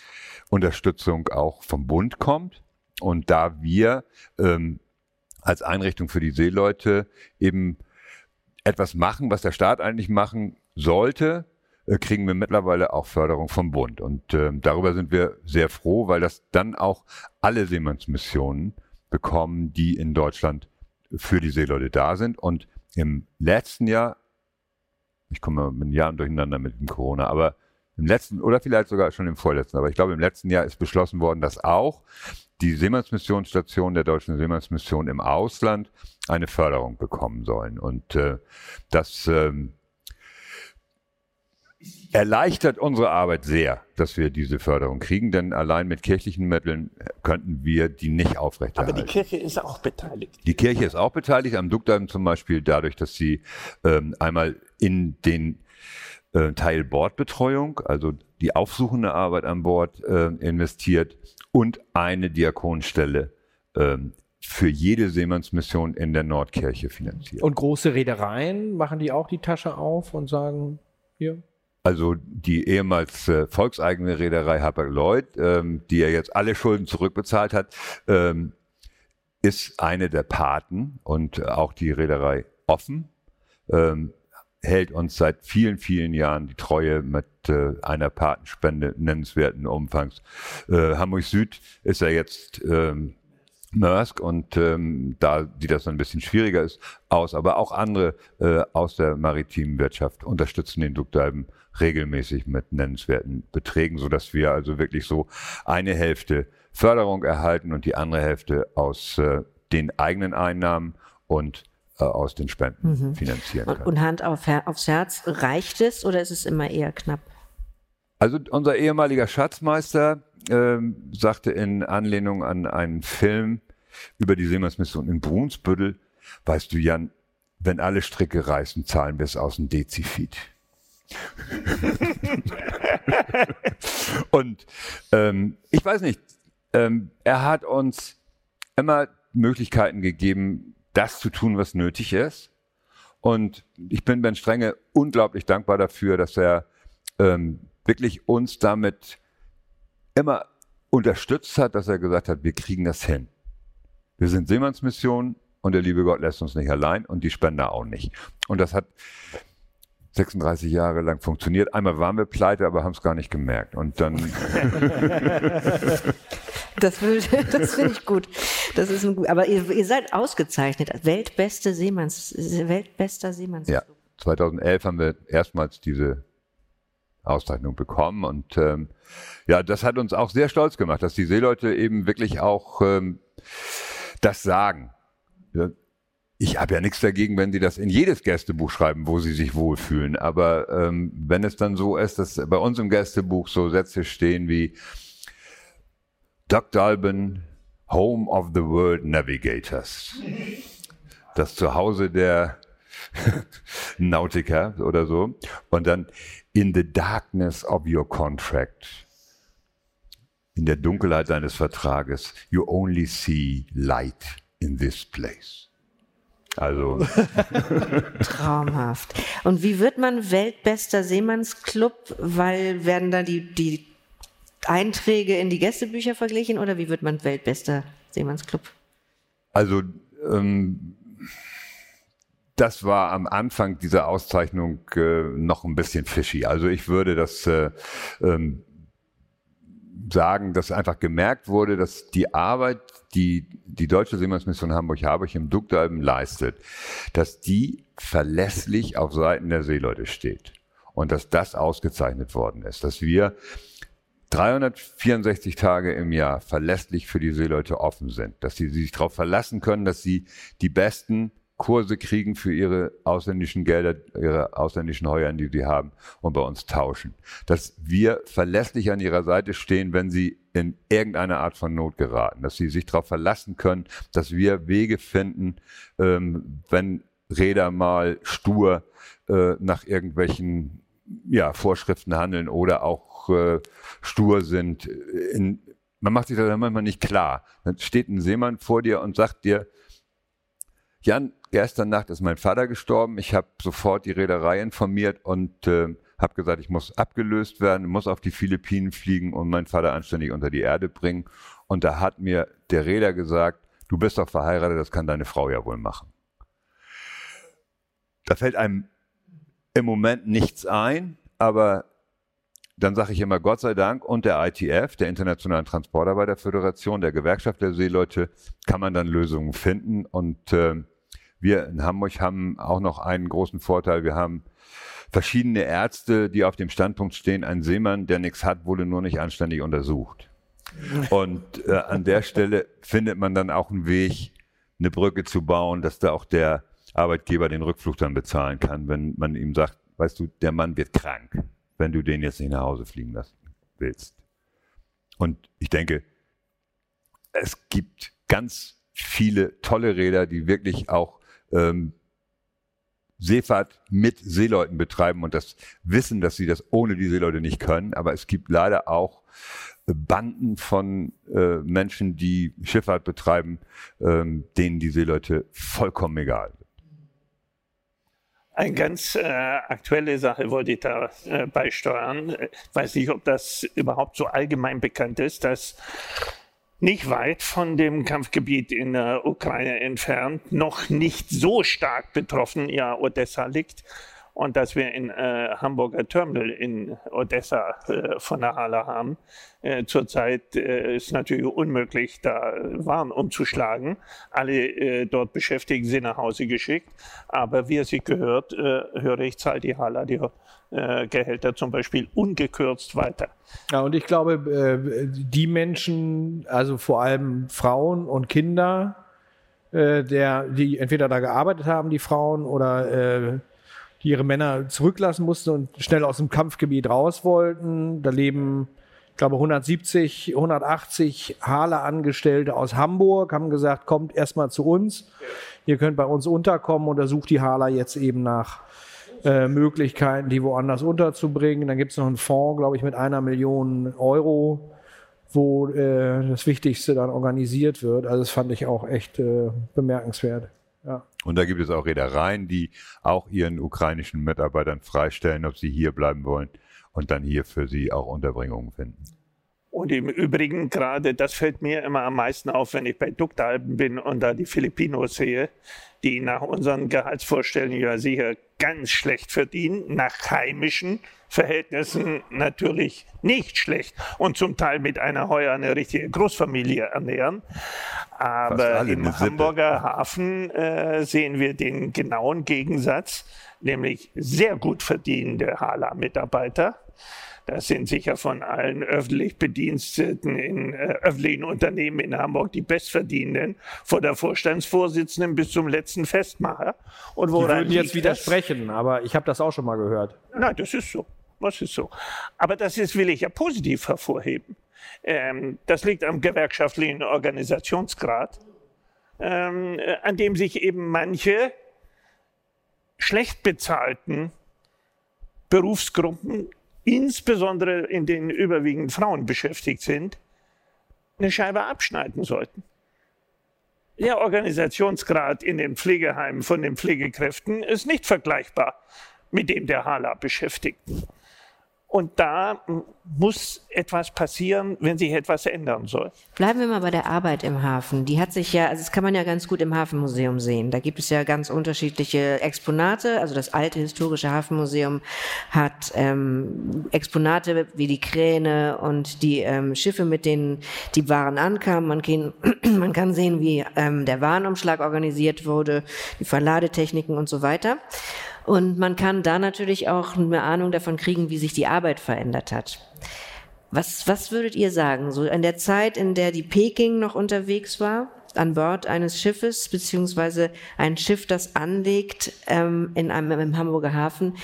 S4: Unterstützung auch vom Bund kommt. Und da wir ähm, als Einrichtung für die Seeleute eben etwas machen, was der Staat eigentlich machen sollte, kriegen wir mittlerweile auch Förderung vom Bund. Und ähm, darüber sind wir sehr froh, weil das dann auch alle Seemannsmissionen bekommen, die in Deutschland für die Seeleute da sind. Und im letzten Jahr, ich komme mit den Jahren durcheinander mit dem Corona, aber im letzten oder vielleicht sogar schon im vorletzten, aber ich glaube im letzten Jahr ist beschlossen worden, dass auch die Seemannsmissionsstation der Deutschen Seemannsmission im Ausland eine Förderung bekommen sollen. Und äh, das ähm, erleichtert unsere Arbeit sehr, dass wir diese Förderung kriegen, denn allein mit kirchlichen Mitteln könnten wir die nicht
S5: Aber
S4: aufrechterhalten.
S5: die Kirche ist auch beteiligt.
S4: Die Kirche ist auch beteiligt am Duckdarm zum Beispiel dadurch, dass sie ähm, einmal in den äh, Teil Bordbetreuung, also die aufsuchende Arbeit an Bord äh, investiert und eine Diakonstelle ähm, für jede Seemannsmission in der Nordkirche finanziert.
S3: Und große Reedereien machen die auch die Tasche auf und sagen, hier.
S4: Also die ehemals äh, volkseigene Reederei Hapag-Lloyd, ähm, die ja jetzt alle Schulden zurückbezahlt hat, ähm, ist eine der Paten und auch die Reederei Offen ähm, hält uns seit vielen, vielen Jahren die Treue mit äh, einer Patenspende nennenswerten Umfangs. Äh, Hamburg Süd ist ja jetzt ähm, Maersk und ähm, da sieht das ein bisschen schwieriger ist aus, aber auch andere äh, aus der maritimen Wirtschaft unterstützen den Duckdalben regelmäßig mit nennenswerten Beträgen, so dass wir also wirklich so eine Hälfte Förderung erhalten und die andere Hälfte aus äh, den eigenen Einnahmen und äh, aus den Spenden finanzieren
S2: Und,
S4: können.
S2: und Hand auf, aufs Herz, reicht es oder ist es immer eher knapp?
S4: Also unser ehemaliger Schatzmeister ähm, sagte in Anlehnung an einen Film über die Seemannsmission in Brunsbüttel, weißt du Jan, wenn alle Stricke reißen, zahlen wir es aus dem Dezifit. Und ähm, ich weiß nicht, ähm, er hat uns immer Möglichkeiten gegeben, das zu tun, was nötig ist. Und ich bin Ben Strenge unglaublich dankbar dafür, dass er ähm, wirklich uns damit immer unterstützt hat, dass er gesagt hat, wir kriegen das hin. Wir sind Seemannsmission und der liebe Gott lässt uns nicht allein und die Spender auch nicht. Und das hat 36 Jahre lang funktioniert. Einmal waren wir pleite, aber haben es gar nicht gemerkt. Und dann,
S2: Das, will- das finde ich gut. Das ist ein gut. Aber ihr, ihr seid ausgezeichnet. Weltbeste Seemanns, weltbester Seemanns.
S4: ja, 2011 haben wir erstmals diese Auszeichnung bekommen und ähm, ja, das hat uns auch sehr stolz gemacht, dass die Seeleute eben wirklich auch ähm, das sagen. Ich habe ja nichts dagegen, wenn sie das in jedes Gästebuch schreiben, wo sie sich wohlfühlen. Aber ähm, wenn es dann so ist, dass bei uns im Gästebuch so Sätze stehen wie Doug Dalben, Home of the World Navigators. Das Zuhause der Nautiker oder so. Und dann in the darkness of your contract. In der Dunkelheit deines Vertrages. You only see light in this place. Also,
S2: Traumhaft. Und wie wird man weltbester Seemannsclub? Weil werden da die, die Einträge in die Gästebücher verglichen oder wie wird man weltbester Seemannsclub?
S4: also ähm, das war am Anfang dieser Auszeichnung äh, noch ein bisschen fishy. Also ich würde das äh, ähm, sagen, dass einfach gemerkt wurde, dass die Arbeit, die die Deutsche Seemannsmission Hamburg-Harburg im Duktalben leistet, dass die verlässlich auf Seiten der Seeleute steht. Und dass das ausgezeichnet worden ist. Dass wir 364 Tage im Jahr verlässlich für die Seeleute offen sind. Dass sie sich darauf verlassen können, dass sie die besten Kurse kriegen für ihre ausländischen Gelder, ihre ausländischen Heuern, die sie haben, und bei uns tauschen. Dass wir verlässlich an ihrer Seite stehen, wenn sie in irgendeine Art von Not geraten. Dass sie sich darauf verlassen können, dass wir Wege finden, ähm, wenn Räder mal stur äh, nach irgendwelchen ja, Vorschriften handeln oder auch äh, stur sind. In, man macht sich das manchmal nicht klar. Dann steht ein Seemann vor dir und sagt dir, Jan, gestern Nacht ist mein Vater gestorben. Ich habe sofort die Reederei informiert und äh, habe gesagt, ich muss abgelöst werden, muss auf die Philippinen fliegen und meinen Vater anständig unter die Erde bringen. Und da hat mir der Räder gesagt, du bist doch verheiratet, das kann deine Frau ja wohl machen. Da fällt einem im Moment nichts ein, aber dann sage ich immer Gott sei Dank und der ITF, der Internationalen Transportarbeiterföderation, der Gewerkschaft der Seeleute, kann man dann Lösungen finden und äh, wir in Hamburg haben auch noch einen großen Vorteil. Wir haben verschiedene Ärzte, die auf dem Standpunkt stehen, ein Seemann, der nichts hat, wurde nur nicht anständig untersucht. Und äh, an der Stelle findet man dann auch einen Weg, eine Brücke zu bauen, dass da auch der Arbeitgeber den Rückflug dann bezahlen kann, wenn man ihm sagt, weißt du, der Mann wird krank, wenn du den jetzt nicht nach Hause fliegen lassen willst. Und ich denke, es gibt ganz viele tolle Räder, die wirklich auch ähm, Seefahrt mit Seeleuten betreiben und das wissen, dass sie das ohne die Seeleute nicht können. Aber es gibt leider auch Banden von äh, Menschen, die Schifffahrt betreiben, ähm, denen die Seeleute vollkommen egal sind.
S5: Eine ganz äh, aktuelle Sache wollte ich da äh, beisteuern. Ich weiß nicht, ob das überhaupt so allgemein bekannt ist, dass nicht weit von dem Kampfgebiet in der Ukraine entfernt, noch nicht so stark betroffen, ja, Odessa liegt. Und dass wir in äh, Hamburger Terminal in Odessa äh, von der Halle haben. Äh, zurzeit äh, ist natürlich unmöglich, da Waren umzuschlagen. Alle äh, dort Beschäftigten sind nach Hause geschickt. Aber wie es sich gehört, äh, höre ich, zahlt die Halle die Gehälter zum Beispiel ungekürzt weiter.
S3: Ja, und ich glaube, äh, die Menschen, also vor allem Frauen und Kinder, äh, der, die entweder da gearbeitet haben, die Frauen, oder die ihre Männer zurücklassen mussten und schnell aus dem Kampfgebiet raus wollten. Da leben, ich glaube, 170, 180 Hale-Angestellte aus Hamburg, haben gesagt, kommt erstmal zu uns. Ihr könnt bei uns unterkommen und da sucht die Hala jetzt eben nach äh, Möglichkeiten, die woanders unterzubringen. Dann gibt es noch einen Fonds, glaube ich, mit einer Million Euro, wo äh, das Wichtigste dann organisiert wird. Also das fand ich auch echt äh, bemerkenswert. Ja.
S4: Und da gibt es auch Reedereien, die auch ihren ukrainischen Mitarbeitern freistellen, ob sie hier bleiben wollen und dann hier für sie auch Unterbringungen finden.
S5: Und im Übrigen gerade, das fällt mir immer am meisten auf, wenn ich bei Duktalben bin und da die Filipinos sehe, die nach unseren Gehaltsvorstellungen ja sicher ganz schlecht verdienen, nach heimischen Verhältnissen natürlich nicht schlecht und zum Teil mit einer Heuer eine richtige Großfamilie ernähren. Aber im Hamburger Hafen äh, sehen wir den genauen Gegensatz, nämlich sehr gut verdienende Hala-Mitarbeiter das sind sicher von allen öffentlich Bediensteten in äh, öffentlichen Unternehmen in Hamburg die Bestverdienenden, von der Vorstandsvorsitzenden bis zum letzten Festmacher.
S3: Und woran die würden jetzt widersprechen, das? aber ich habe das auch schon mal gehört.
S5: Nein, das ist so. Das ist so. Aber das ist, will ich ja positiv hervorheben. Ähm, das liegt am gewerkschaftlichen Organisationsgrad, ähm, äh, an dem sich eben manche schlecht bezahlten Berufsgruppen insbesondere in denen überwiegend Frauen beschäftigt sind, eine Scheibe abschneiden sollten. Der Organisationsgrad in den Pflegeheimen von den Pflegekräften ist nicht vergleichbar mit dem der HALA-Beschäftigten. Und da muss etwas passieren, wenn sich etwas ändern soll.
S2: Bleiben wir mal bei der Arbeit im Hafen. Die hat sich ja, also das kann man ja ganz gut im Hafenmuseum sehen. Da gibt es ja ganz unterschiedliche Exponate. Also das alte historische Hafenmuseum hat ähm, Exponate wie die Kräne und die ähm, Schiffe, mit denen die Waren ankamen. Man kann, man kann sehen, wie ähm, der Warenumschlag organisiert wurde, die Verladetechniken und so weiter. Und man kann da natürlich auch eine Ahnung davon kriegen, wie sich die Arbeit verändert hat. Was, was würdet ihr sagen? So in der Zeit, in der die Peking noch unterwegs war, an Bord eines Schiffes, beziehungsweise ein Schiff, das anlegt ähm, in einem im Hamburger Hafen.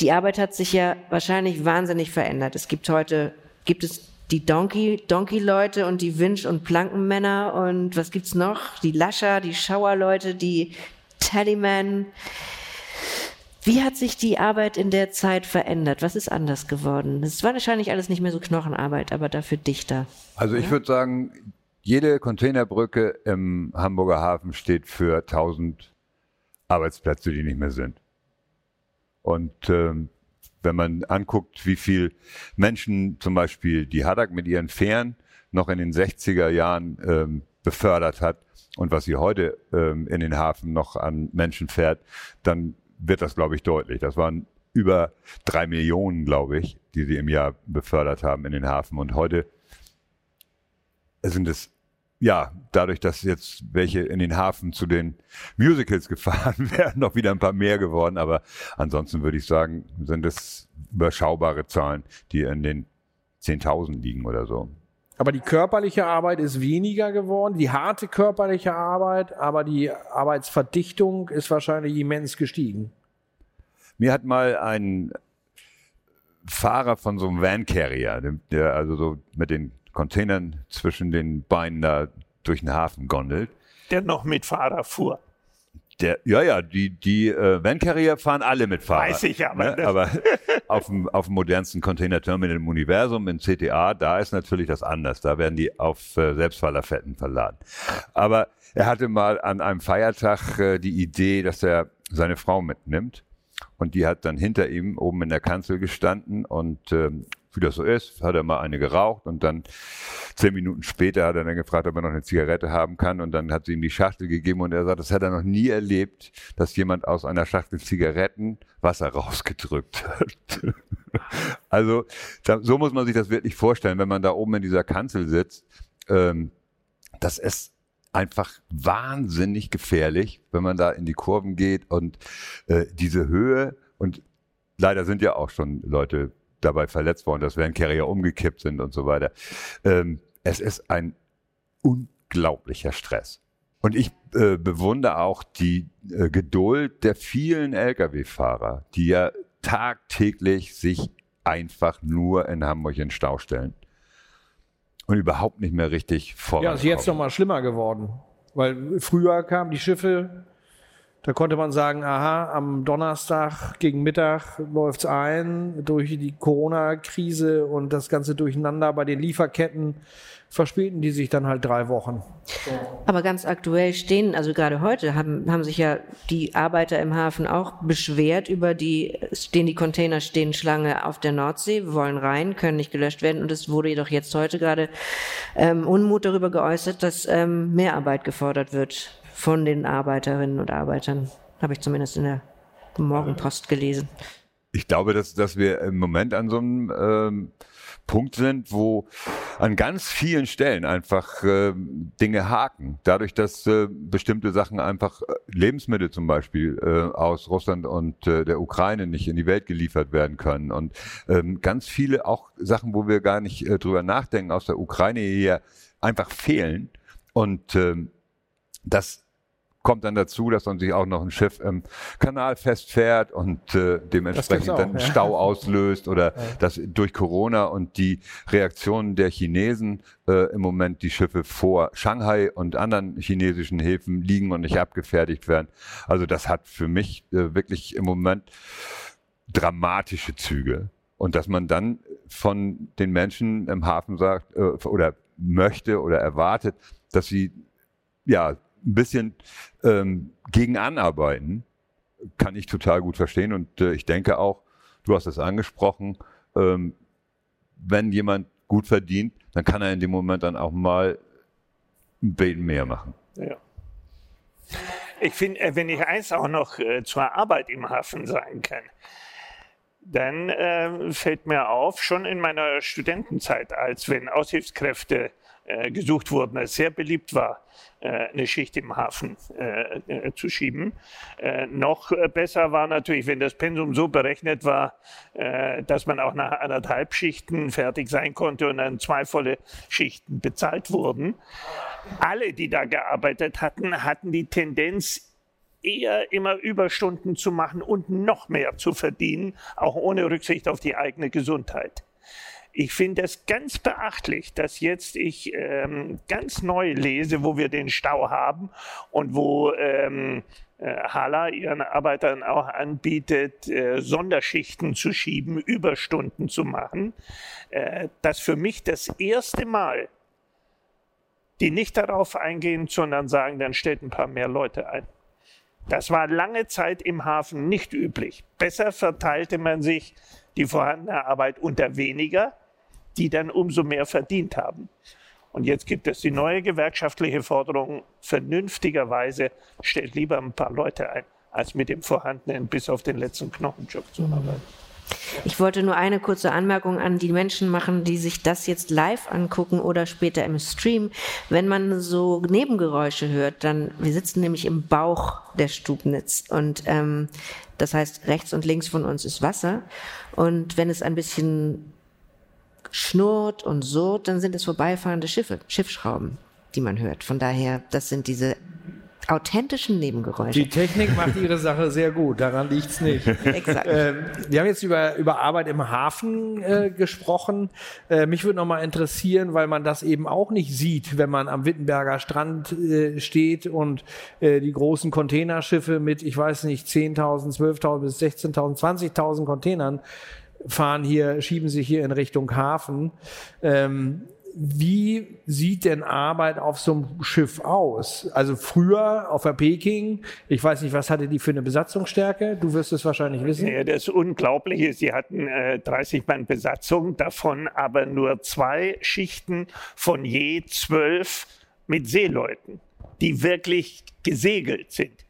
S2: Die Arbeit hat sich ja wahrscheinlich wahnsinnig verändert. Es gibt heute, gibt es die Donkey, Donkey-Leute und die Winch- und Plankenmänner und was gibt's noch? Die Lascher, die Schauerleute, die Tallyman. Wie hat sich die Arbeit in der Zeit verändert? Was ist anders geworden? Es war wahrscheinlich alles nicht mehr so Knochenarbeit, aber dafür dichter.
S4: Also ich würde sagen, jede Containerbrücke im Hamburger Hafen steht für 1000 Arbeitsplätze, die nicht mehr sind. Und ähm, wenn man anguckt, wie viel Menschen zum Beispiel die Haddock mit ihren Fähren noch in den 60er Jahren ähm, befördert hat und was sie heute ähm, in den Hafen noch an Menschen fährt, dann wird das, glaube ich, deutlich. Das waren über drei Millionen, glaube ich, die sie im Jahr befördert haben in den Hafen. Und heute sind es, ja, dadurch, dass jetzt welche in den Hafen zu den Musicals gefahren werden, noch wieder ein paar mehr geworden. Aber ansonsten würde ich sagen, sind es überschaubare Zahlen, die in den 10.000 liegen oder so.
S3: Aber die körperliche Arbeit ist weniger geworden, die harte körperliche Arbeit, aber die Arbeitsverdichtung ist wahrscheinlich immens gestiegen.
S4: Mir hat mal ein Fahrer von so einem Van Carrier, der also so mit den Containern zwischen den Beinen da durch den Hafen gondelt.
S5: Der noch mit Fahrer fuhr.
S4: Der, ja, ja, die, die äh, Van Carrier fahren alle mit Fahrer.
S5: Weiß ich aber.
S4: Ne? Aber auf dem, auf dem modernsten Container-Terminal im Universum, in CTA, da ist natürlich das anders. Da werden die auf äh, Selbstfahrerfetten verladen. Aber er hatte mal an einem Feiertag äh, die Idee, dass er seine Frau mitnimmt. Und die hat dann hinter ihm oben in der Kanzel gestanden und ähm, wie das so ist, hat er mal eine geraucht und dann zehn Minuten später hat er dann gefragt, ob er noch eine Zigarette haben kann und dann hat sie ihm die Schachtel gegeben und er sagt, das hat er noch nie erlebt, dass jemand aus einer Schachtel Zigaretten Wasser rausgedrückt hat. also da, so muss man sich das wirklich vorstellen, wenn man da oben in dieser Kanzel sitzt. Ähm, das ist einfach wahnsinnig gefährlich, wenn man da in die Kurven geht und äh, diese Höhe und leider sind ja auch schon Leute dabei verletzt worden, dass Van Carrier umgekippt sind und so weiter. Ähm, es ist ein unglaublicher Stress. Und ich äh, bewundere auch die äh, Geduld der vielen Lkw-Fahrer, die ja tagtäglich sich einfach nur in Hamburg in Stau stellen und überhaupt nicht mehr richtig voran.
S3: Ja, ist jetzt noch mal schlimmer geworden, weil früher kamen die Schiffe da konnte man sagen, aha, am Donnerstag gegen Mittag läuft's ein. Durch die Corona-Krise und das ganze Durcheinander bei den Lieferketten verspäten die sich dann halt drei Wochen.
S2: Aber ganz aktuell stehen, also gerade heute haben, haben sich ja die Arbeiter im Hafen auch beschwert über die, stehen die Container stehen Schlange auf der Nordsee, wollen rein, können nicht gelöscht werden. Und es wurde jedoch jetzt heute gerade ähm, Unmut darüber geäußert, dass ähm, mehr Arbeit gefordert wird von den Arbeiterinnen und Arbeitern. Habe ich zumindest in der Morgenpost gelesen.
S4: Ich glaube, dass, dass wir im Moment an so einem ähm, Punkt sind, wo an ganz vielen Stellen einfach äh, Dinge haken. Dadurch, dass äh, bestimmte Sachen einfach, äh, Lebensmittel zum Beispiel, äh, aus Russland und äh, der Ukraine nicht in die Welt geliefert werden können. Und ähm, ganz viele auch Sachen, wo wir gar nicht äh, drüber nachdenken, aus der Ukraine hier einfach fehlen. Und ähm, das kommt dann dazu, dass dann sich auch noch ein Schiff im Kanal festfährt und äh, dementsprechend auch, dann ja. Stau auslöst oder ja. dass durch Corona und die Reaktionen der Chinesen äh, im Moment die Schiffe vor Shanghai und anderen chinesischen Häfen liegen und nicht abgefertigt werden. Also das hat für mich äh, wirklich im Moment dramatische Züge. Und dass man dann von den Menschen im Hafen sagt äh, oder möchte oder erwartet, dass sie ja ein bisschen ähm, gegen anarbeiten, kann ich total gut verstehen. Und äh, ich denke auch, du hast es angesprochen, ähm, wenn jemand gut verdient, dann kann er in dem Moment dann auch mal ein Beten mehr machen.
S5: Ja. Ich finde, äh, wenn ich eins auch noch äh, zur Arbeit im Hafen sagen kann, dann äh, fällt mir auf, schon in meiner Studentenzeit, als wenn Aushilfskräfte gesucht wurden, es sehr beliebt war, äh, eine Schicht im Hafen äh, äh zu schieben. Äh, noch besser war natürlich, wenn das Pensum so berechnet war, äh, dass man auch nach anderthalb Schichten fertig sein konnte und dann zwei volle Schichten bezahlt wurden. Alle, die da gearbeitet hatten, hatten die Tendenz, eher immer Überstunden zu machen und noch mehr zu verdienen, auch ohne Rücksicht auf die eigene Gesundheit. Ich finde es ganz beachtlich, dass jetzt ich ähm, ganz neu lese, wo wir den Stau haben und wo ähm, äh, Hala ihren Arbeitern auch anbietet, äh, Sonderschichten zu schieben, Überstunden zu machen, äh, dass für mich das erste Mal die nicht darauf eingehen, sondern sagen, dann stellt ein paar mehr Leute ein. Das war lange Zeit im Hafen nicht üblich. Besser verteilte man sich die vorhandene Arbeit unter weniger die dann umso mehr verdient haben. Und jetzt gibt es die neue gewerkschaftliche Forderung, vernünftigerweise stellt lieber ein paar Leute ein, als mit dem vorhandenen bis auf den letzten Knochenjob zu arbeiten.
S2: Ich wollte nur eine kurze Anmerkung an die Menschen machen, die sich das jetzt live angucken oder später im Stream. Wenn man so Nebengeräusche hört, dann, wir sitzen nämlich im Bauch der Stubnitz und ähm, das heißt, rechts und links von uns ist Wasser. Und wenn es ein bisschen schnurrt und surrt, dann sind es vorbeifahrende Schiffe, Schiffsschrauben, die man hört. Von daher, das sind diese authentischen Nebengeräusche.
S3: Die Technik macht ihre Sache sehr gut, daran liegt's nicht. Exakt. Ähm, wir haben jetzt über, über Arbeit im Hafen äh, gesprochen. Äh, mich würde nochmal interessieren, weil man das eben auch nicht sieht, wenn man am Wittenberger Strand äh, steht und äh, die großen Containerschiffe mit, ich weiß nicht, 10.000, 12.000 bis 16.000, 20.000 Containern fahren hier, schieben sich hier in Richtung Hafen. Ähm, wie sieht denn Arbeit auf so einem Schiff aus? Also früher auf der Peking, ich weiß nicht, was hatte die für eine Besatzungsstärke? Du wirst es wahrscheinlich wissen.
S5: Das Unglaubliche sie hatten äh, 30 Mann Besatzung, davon aber nur zwei Schichten von je zwölf mit Seeleuten, die wirklich gesegelt sind.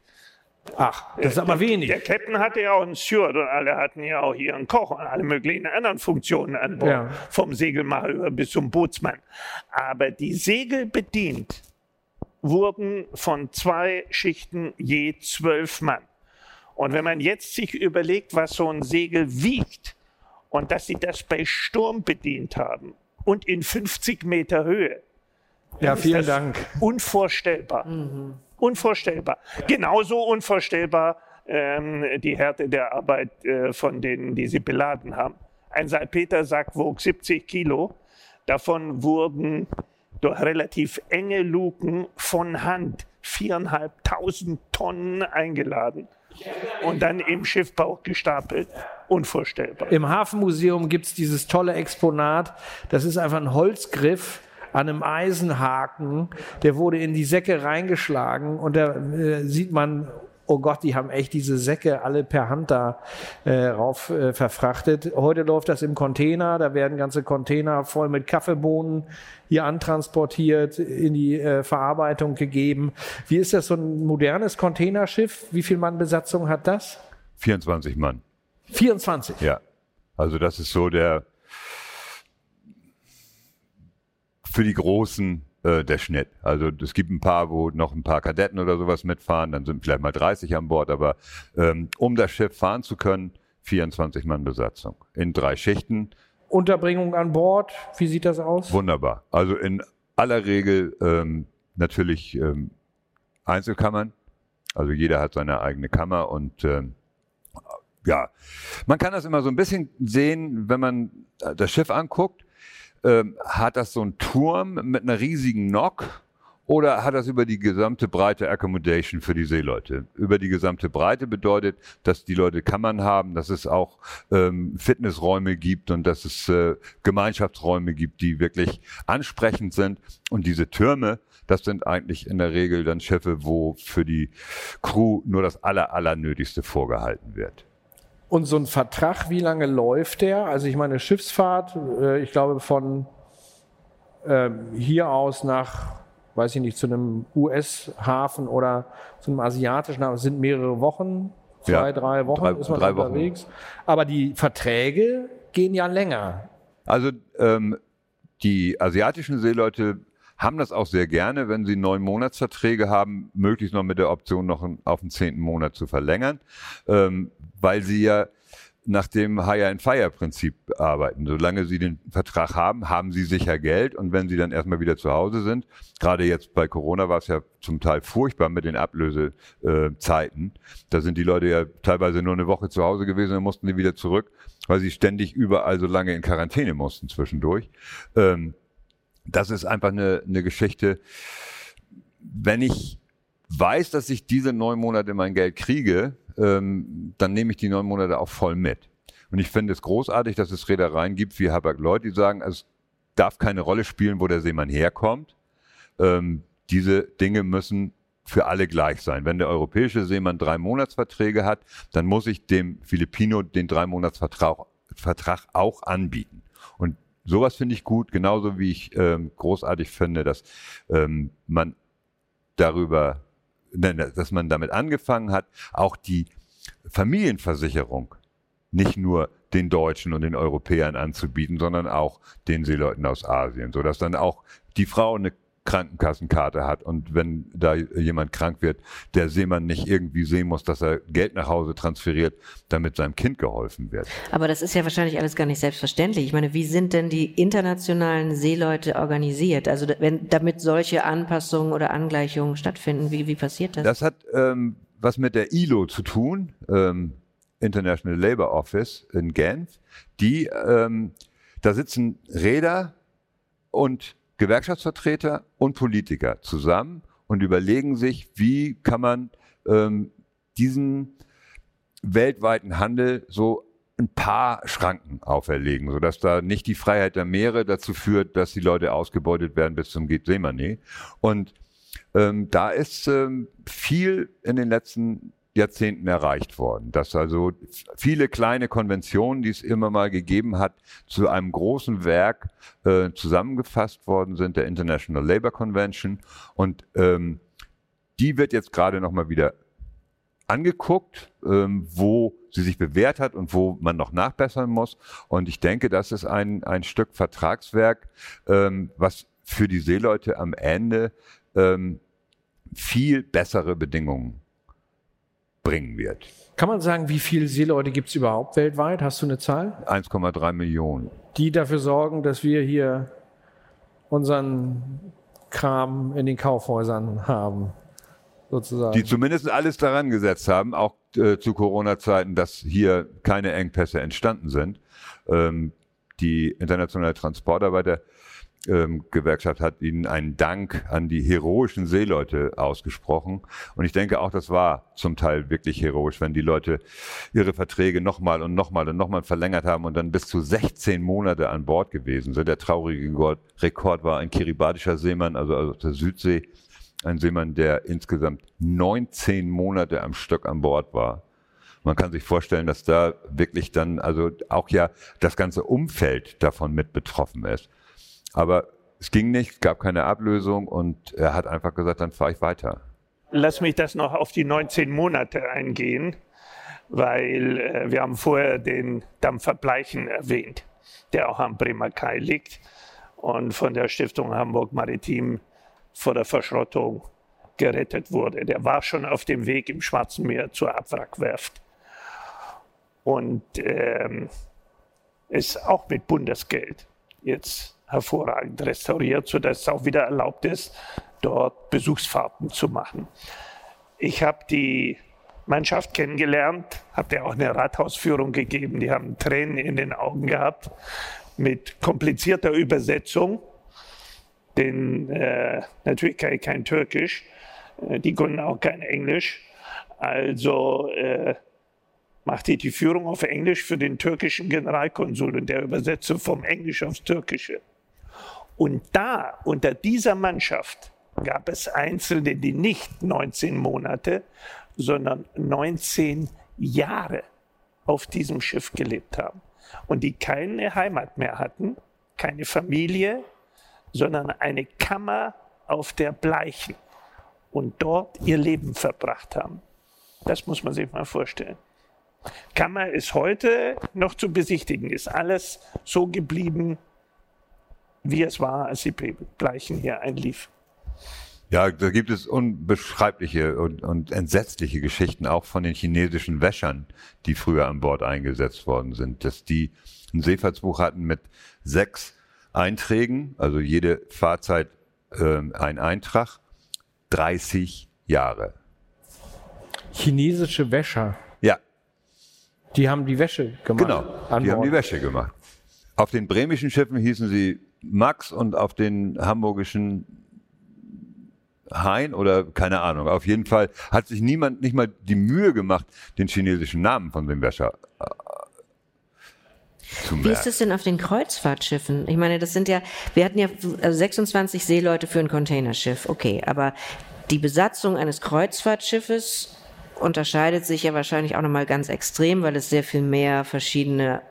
S3: Ach, das ist aber wenig.
S5: Der Captain hatte ja auch einen Steward und alle hatten ja auch hier einen Koch und alle möglichen anderen Funktionen an Bord. Ja. Vom Segelmacher bis zum Bootsmann. Aber die Segel bedient wurden von zwei Schichten je zwölf Mann. Und wenn man jetzt sich überlegt, was so ein Segel wiegt und dass sie das bei Sturm bedient haben und in 50 Meter Höhe.
S3: Ja, vielen Dank.
S5: Unvorstellbar. Mhm. Unvorstellbar. Genauso unvorstellbar ähm, die Härte der Arbeit äh, von denen, die sie beladen haben. Ein Salpetersack wog 70 Kilo. Davon wurden durch relativ enge Luken von Hand viereinhalbtausend Tonnen eingeladen und dann im Schiffbauch gestapelt. Unvorstellbar.
S3: Im Hafenmuseum gibt es dieses tolle Exponat. Das ist einfach ein Holzgriff an einem Eisenhaken, der wurde in die Säcke reingeschlagen und da äh, sieht man oh Gott, die haben echt diese Säcke alle per Hand da äh, rauf äh, verfrachtet. Heute läuft das im Container, da werden ganze Container voll mit Kaffeebohnen hier antransportiert, in die äh, Verarbeitung gegeben. Wie ist das so ein modernes Containerschiff? Wie viel Mann Besatzung hat das?
S4: 24 Mann.
S3: 24?
S4: Ja. Also das ist so der für die Großen äh, der Schnitt. Also es gibt ein paar, wo noch ein paar Kadetten oder sowas mitfahren, dann sind vielleicht mal 30 an Bord, aber ähm, um das Schiff fahren zu können, 24 Mann Besatzung in drei Schichten.
S3: Unterbringung an Bord, wie sieht das aus?
S4: Wunderbar. Also in aller Regel ähm, natürlich ähm, Einzelkammern. Also jeder hat seine eigene Kammer und ähm, ja, man kann das immer so ein bisschen sehen, wenn man das Schiff anguckt ähm, hat das so einen Turm mit einer riesigen Nock oder hat das über die gesamte Breite Accommodation für die Seeleute? Über die gesamte Breite bedeutet, dass die Leute Kammern haben, dass es auch ähm, Fitnessräume gibt und dass es äh, Gemeinschaftsräume gibt, die wirklich ansprechend sind. Und diese Türme, das sind eigentlich in der Regel dann Schiffe, wo für die Crew nur das aller, allernötigste vorgehalten wird.
S3: Und so ein Vertrag, wie lange läuft der? Also ich meine, Schiffsfahrt, äh, ich glaube von äh, hier aus nach, weiß ich nicht, zu einem US-Hafen oder zu einem asiatischen Hafen sind mehrere Wochen, zwei,
S4: Ja,
S3: drei Wochen
S4: drei-
S3: ist man
S4: drei Wochen.
S3: unterwegs. Aber die Verträge gehen ja länger.
S4: Also ähm, die asiatischen Seeleute haben das auch sehr gerne, wenn sie neun Monatsverträge haben, möglichst noch mit der Option noch auf den zehnten Monat zu verlängern, ähm, weil sie ja nach dem Hire-and-Fire-Prinzip arbeiten. Solange sie den Vertrag haben, haben sie sicher Geld und wenn sie dann erstmal wieder zu Hause sind, gerade jetzt bei Corona war es ja zum Teil furchtbar mit den Ablösezeiten. Da sind die Leute ja teilweise nur eine Woche zu Hause gewesen, dann mussten sie wieder zurück, weil sie ständig überall so lange in Quarantäne mussten zwischendurch. Ähm, das ist einfach eine, eine Geschichte. Wenn ich weiß, dass ich diese neun Monate mein Geld kriege, ähm, dann nehme ich die neun Monate auch voll mit. Und ich finde es großartig, dass es Reedereien gibt wie Hapag-Lloyd, die sagen, es darf keine Rolle spielen, wo der Seemann herkommt. Ähm, diese Dinge müssen für alle gleich sein. Wenn der europäische Seemann drei Monatsverträge hat, dann muss ich dem Filipino den drei Monatsvertrag Vertrag auch anbieten. Und sowas finde ich gut, genauso wie ich ähm, großartig finde, dass ähm, man darüber, nein, dass man damit angefangen hat, auch die Familienversicherung nicht nur den Deutschen und den Europäern anzubieten, sondern auch den Seeleuten aus Asien, sodass dann auch die Frau eine Krankenkassenkarte hat und wenn da jemand krank wird, der Seemann nicht irgendwie sehen muss, dass er Geld nach Hause transferiert, damit seinem Kind geholfen wird.
S2: Aber das ist ja wahrscheinlich alles gar nicht selbstverständlich. Ich meine, wie sind denn die internationalen Seeleute organisiert? Also wenn, damit solche Anpassungen oder Angleichungen stattfinden, wie, wie passiert das?
S4: Das hat ähm, was mit der ILO zu tun, ähm, International Labour Office in Genf. Die, ähm, da sitzen Räder und Gewerkschaftsvertreter und Politiker zusammen und überlegen sich, wie kann man ähm, diesen weltweiten Handel so ein paar Schranken auferlegen, sodass da nicht die Freiheit der Meere dazu führt, dass die Leute ausgebeutet werden bis zum geht Seemane. Und ähm, da ist ähm, viel in den letzten Jahrzehnten erreicht worden, dass also viele kleine Konventionen, die es immer mal gegeben hat, zu einem großen Werk äh, zusammengefasst worden sind, der International Labour Convention. Und ähm, die wird jetzt gerade nochmal wieder angeguckt, ähm, wo sie sich bewährt hat und wo man noch nachbessern muss. Und ich denke, das ist ein, ein Stück Vertragswerk, ähm, was für die Seeleute am Ende ähm, viel bessere Bedingungen bringen wird.
S3: Kann man sagen, wie viele Seeleute gibt es überhaupt weltweit? Hast du eine Zahl?
S4: 1,3 Millionen.
S3: Die dafür sorgen, dass wir hier unseren Kram in den Kaufhäusern haben, sozusagen.
S4: Die zumindest alles daran gesetzt haben, auch äh, zu Corona-Zeiten, dass hier keine Engpässe entstanden sind. Ähm, die internationale Transportarbeiter ähm, Gewerkschaft hat ihnen einen Dank an die heroischen Seeleute ausgesprochen. Und ich denke auch, das war zum Teil wirklich heroisch, wenn die Leute ihre Verträge nochmal und nochmal und nochmal verlängert haben und dann bis zu 16 Monate an Bord gewesen sind. Der traurige Rekord- war ein kiribatischer Seemann, also aus der Südsee, ein Seemann, der insgesamt 19 Monate am Stück an Bord war. Man kann sich vorstellen, dass da wirklich dann, also auch ja das ganze Umfeld davon mit betroffen ist. Aber es ging nicht, es gab keine Ablösung und er hat einfach gesagt, dann fahre ich weiter.
S5: Lass mich das noch auf die 19 Monate eingehen, weil äh, wir haben vorher den Dampfer Bleichen erwähnt, der auch am Bremer Kai liegt und von der Stiftung Hamburg Maritim vor der Verschrottung gerettet wurde. Der war schon auf dem Weg im Schwarzen Meer zur Abwrackwerft und ähm, ist auch mit Bundesgeld jetzt hervorragend restauriert, sodass es auch wieder erlaubt ist, dort Besuchsfahrten zu machen. Ich habe die Mannschaft kennengelernt, habe dir auch eine Rathausführung gegeben. Die haben Tränen in den Augen gehabt mit komplizierter Übersetzung. Denn äh, natürlich kann ich kein Türkisch, äh, die konnten auch kein Englisch. Also äh, machte ich die Führung auf Englisch für den türkischen Generalkonsul und der übersetzte vom Englisch aufs Türkische. Und da, unter dieser Mannschaft, gab es Einzelne, die nicht 19 Monate, sondern 19 Jahre auf diesem Schiff gelebt haben und die keine Heimat mehr hatten, keine Familie, sondern eine Kammer auf der Bleichen und dort ihr Leben verbracht haben. Das muss man sich mal vorstellen. Kammer ist heute noch zu besichtigen, ist alles so geblieben, wie es war, als die Bleichen hier einlief.
S4: Ja, da gibt es unbeschreibliche und, und entsetzliche Geschichten auch von den chinesischen Wäschern, die früher an Bord eingesetzt worden sind, dass die ein Seefahrtsbuch hatten mit sechs Einträgen, also jede Fahrzeit äh, ein Eintrag, 30 Jahre.
S3: Chinesische Wäscher.
S4: Ja.
S3: Die haben die Wäsche gemacht.
S4: Genau, die haben die Wäsche gemacht. Auf den bremischen Schiffen hießen sie Max und auf den hamburgischen Hein oder keine Ahnung. Auf jeden Fall hat sich niemand nicht mal die Mühe gemacht, den chinesischen Namen von dem Wäscher äh,
S2: zu merken. Wie ist es denn auf den Kreuzfahrtschiffen? Ich meine, das sind ja, wir hatten ja 26 Seeleute für ein Containerschiff, okay, aber die Besatzung eines Kreuzfahrtschiffes unterscheidet sich ja wahrscheinlich auch nochmal ganz extrem, weil es sehr viel mehr verschiedene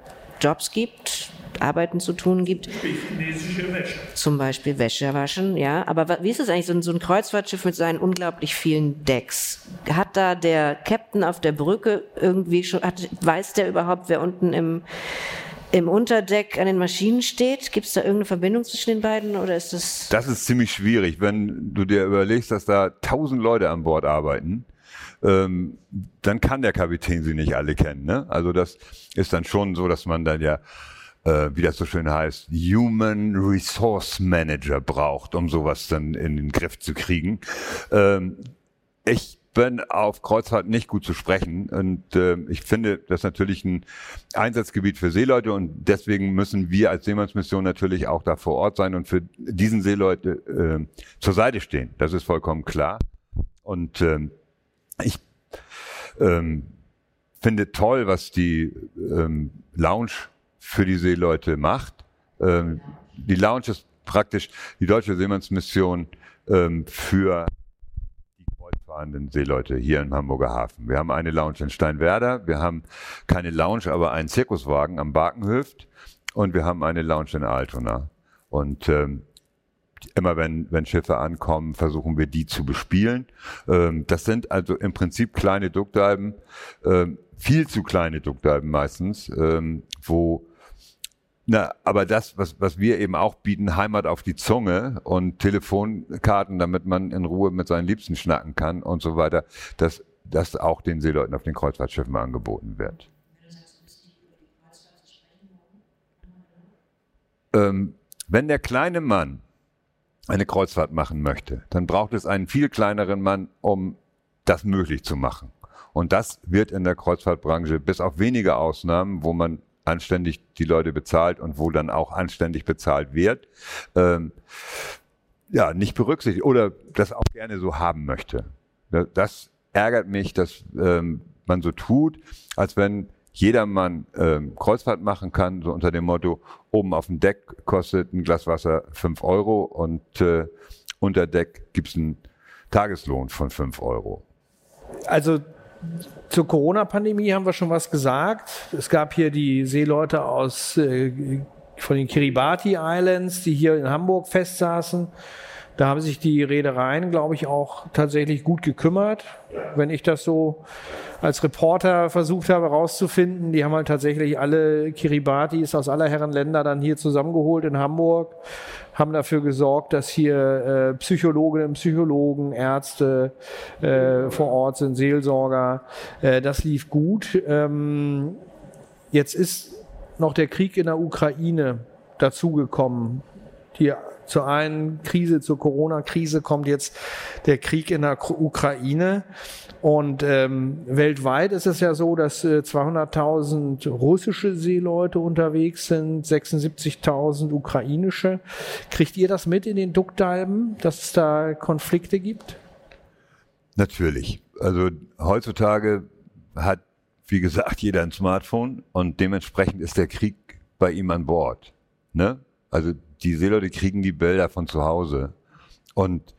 S2: Jobs gibt, Arbeiten zu tun gibt. Chinesische Wäsche. Zum Beispiel Wäsche waschen, ja. Aber wie ist es eigentlich, so ein, so ein Kreuzfahrtschiff mit seinen unglaublich vielen Decks? Hat da der Captain auf der Brücke irgendwie schon, hat, weiß der überhaupt, wer unten im, im Unterdeck an den Maschinen steht? Gibt es da irgendeine Verbindung zwischen den beiden oder ist das?
S4: Das ist ziemlich schwierig, wenn du dir überlegst, dass da tausend Leute an Bord arbeiten. Ähm, dann kann der Kapitän sie nicht alle kennen. Ne? Also das ist dann schon so, dass man dann ja äh, wie das so schön heißt, Human Resource Manager braucht, um sowas dann in den Griff zu kriegen. Ähm, ich bin auf Kreuzfahrt nicht gut zu sprechen und äh, ich finde das natürlich ein Einsatzgebiet für Seeleute und deswegen müssen wir als Seemannsmission natürlich auch da vor Ort sein und für diesen Seeleute äh, zur Seite stehen. Das ist vollkommen klar. Und ähm, ich ähm, finde toll, was die ähm, Lounge für die Seeleute macht. Ähm, die Lounge ist praktisch die deutsche Seemannsmission ähm, für die kreuzfahrenden Seeleute hier im Hamburger Hafen. Wir haben eine Lounge in Steinwerder, wir haben keine Lounge, aber einen Zirkuswagen am Barkenhöft und wir haben eine Lounge in Altona. Und ähm, immer wenn, wenn Schiffe ankommen, versuchen wir die zu bespielen. Ähm, das sind also im Prinzip kleine Duckdalben, ähm, viel zu kleine Duckdalben meistens, ähm, wo na, aber das, was, was wir eben auch bieten, Heimat auf die Zunge und Telefonkarten, damit man in Ruhe mit seinen Liebsten schnacken kann und so weiter, dass das auch den Seeleuten auf den Kreuzfahrtschiffen angeboten wird. Ähm, wenn der kleine Mann eine Kreuzfahrt machen möchte, dann braucht es einen viel kleineren Mann, um das möglich zu machen. Und das wird in der Kreuzfahrtbranche bis auf wenige Ausnahmen, wo man anständig die Leute bezahlt und wo dann auch anständig bezahlt wird, ähm, ja, nicht berücksichtigt oder das auch gerne so haben möchte. Das ärgert mich, dass ähm, man so tut, als wenn jedermann ähm, Kreuzfahrt machen kann, so unter dem Motto, oben auf dem Deck kostet ein Glas Wasser fünf Euro und äh, unter Deck gibt's einen Tageslohn von fünf Euro.
S3: Also zur Corona-Pandemie haben wir schon was gesagt. Es gab hier die Seeleute aus äh, von den Kiribati Islands, die hier in Hamburg festsaßen. Da haben sich die Reedereien, glaube ich, auch tatsächlich gut gekümmert. Wenn ich das so als Reporter versucht habe herauszufinden, die haben halt tatsächlich alle Kiribatis aus aller Herren Länder dann hier zusammengeholt in Hamburg, haben dafür gesorgt, dass hier äh, Psychologinnen, Psychologen, Ärzte äh, vor Ort sind, Seelsorger. Äh, das lief gut. Ähm, jetzt ist noch der Krieg in der Ukraine dazugekommen. Die zur einen Krise, zur Corona-Krise kommt jetzt der Krieg in der Ukraine. Und ähm, weltweit ist es ja so, dass äh, 200.000 russische Seeleute unterwegs sind, 76.000 ukrainische. Kriegt ihr das mit in den Duckdalben, dass es da Konflikte gibt?
S4: Natürlich. Also heutzutage hat, wie gesagt, jeder ein Smartphone und dementsprechend ist der Krieg bei ihm an Bord. Ne? Also die Seeleute kriegen die Bilder von zu Hause. Und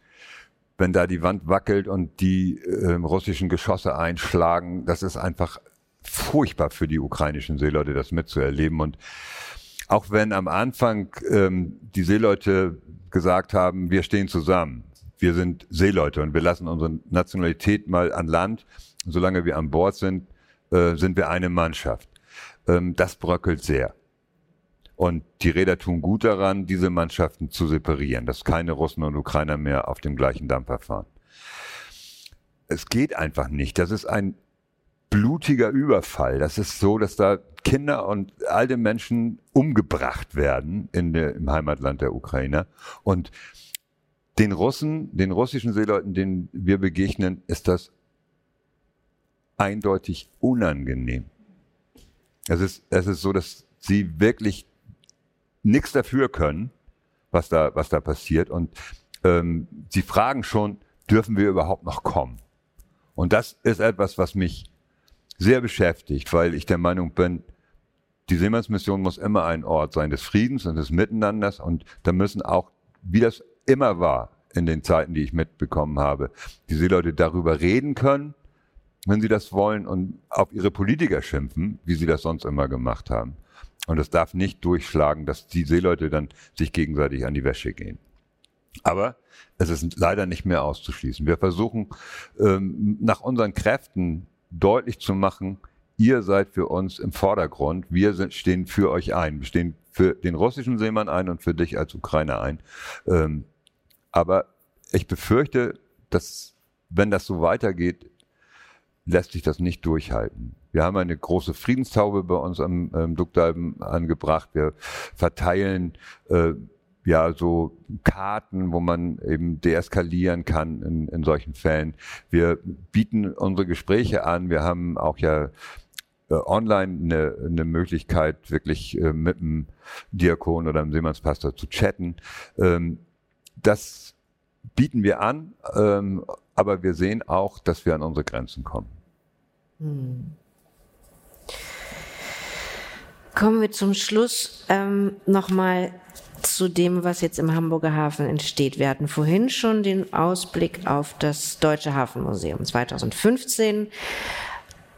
S4: wenn da die Wand wackelt und die äh, russischen Geschosse einschlagen, das ist einfach furchtbar für die ukrainischen Seeleute, das mitzuerleben. Und auch wenn am Anfang ähm, die Seeleute gesagt haben, wir stehen zusammen, wir sind Seeleute und wir lassen unsere Nationalität mal an Land, solange wir an Bord sind, äh, sind wir eine Mannschaft. Ähm, das bröckelt sehr. Und die Räder tun gut daran, diese Mannschaften zu separieren, dass keine Russen und Ukrainer mehr auf dem gleichen Dampfer fahren. Es geht einfach nicht. Das ist ein blutiger Überfall. Das ist so, dass da Kinder und alte Menschen umgebracht werden in der, im Heimatland der Ukrainer. Und den Russen, den russischen Seeleuten, denen wir begegnen, ist das eindeutig unangenehm. Es ist, es ist so, dass sie wirklich nichts dafür können, was da, was da passiert. Und ähm, sie fragen schon, dürfen wir überhaupt noch kommen? Und das ist etwas, was mich sehr beschäftigt, weil ich der Meinung bin, die Seemannsmission muss immer ein Ort sein des Friedens und des Miteinanders und da müssen auch, wie das immer war in den Zeiten, die ich mitbekommen habe, die Seeleute darüber reden können, wenn sie das wollen und auf ihre Politiker schimpfen, wie sie das sonst immer gemacht haben. Und es darf nicht durchschlagen, dass die Seeleute dann sich gegenseitig an die Wäsche gehen. Aber es ist leider nicht mehr auszuschließen. Wir versuchen ähm, nach unseren Kräften deutlich zu machen, ihr seid für uns im Vordergrund, wir stehen für euch ein, wir stehen für den russischen Seemann ein und für dich als Ukrainer ein. Ähm, aber ich befürchte, dass wenn das so weitergeht, lässt sich das nicht durchhalten. Wir haben eine große Friedenstaube bei uns am ähm, Duckdalben angebracht. Wir verteilen äh, ja so Karten, wo man eben deeskalieren kann in, in solchen Fällen. Wir bieten unsere Gespräche an. Wir haben auch ja äh, online eine, eine Möglichkeit, wirklich äh, mit einem Diakon oder einem Seemannspastor zu chatten. Ähm, das bieten wir an, ähm, aber wir sehen auch, dass wir an unsere Grenzen kommen. Hm.
S2: Kommen wir zum Schluss ähm, nochmal zu dem, was jetzt im Hamburger Hafen entsteht. Wir hatten vorhin schon den Ausblick auf das Deutsche Hafenmuseum 2015.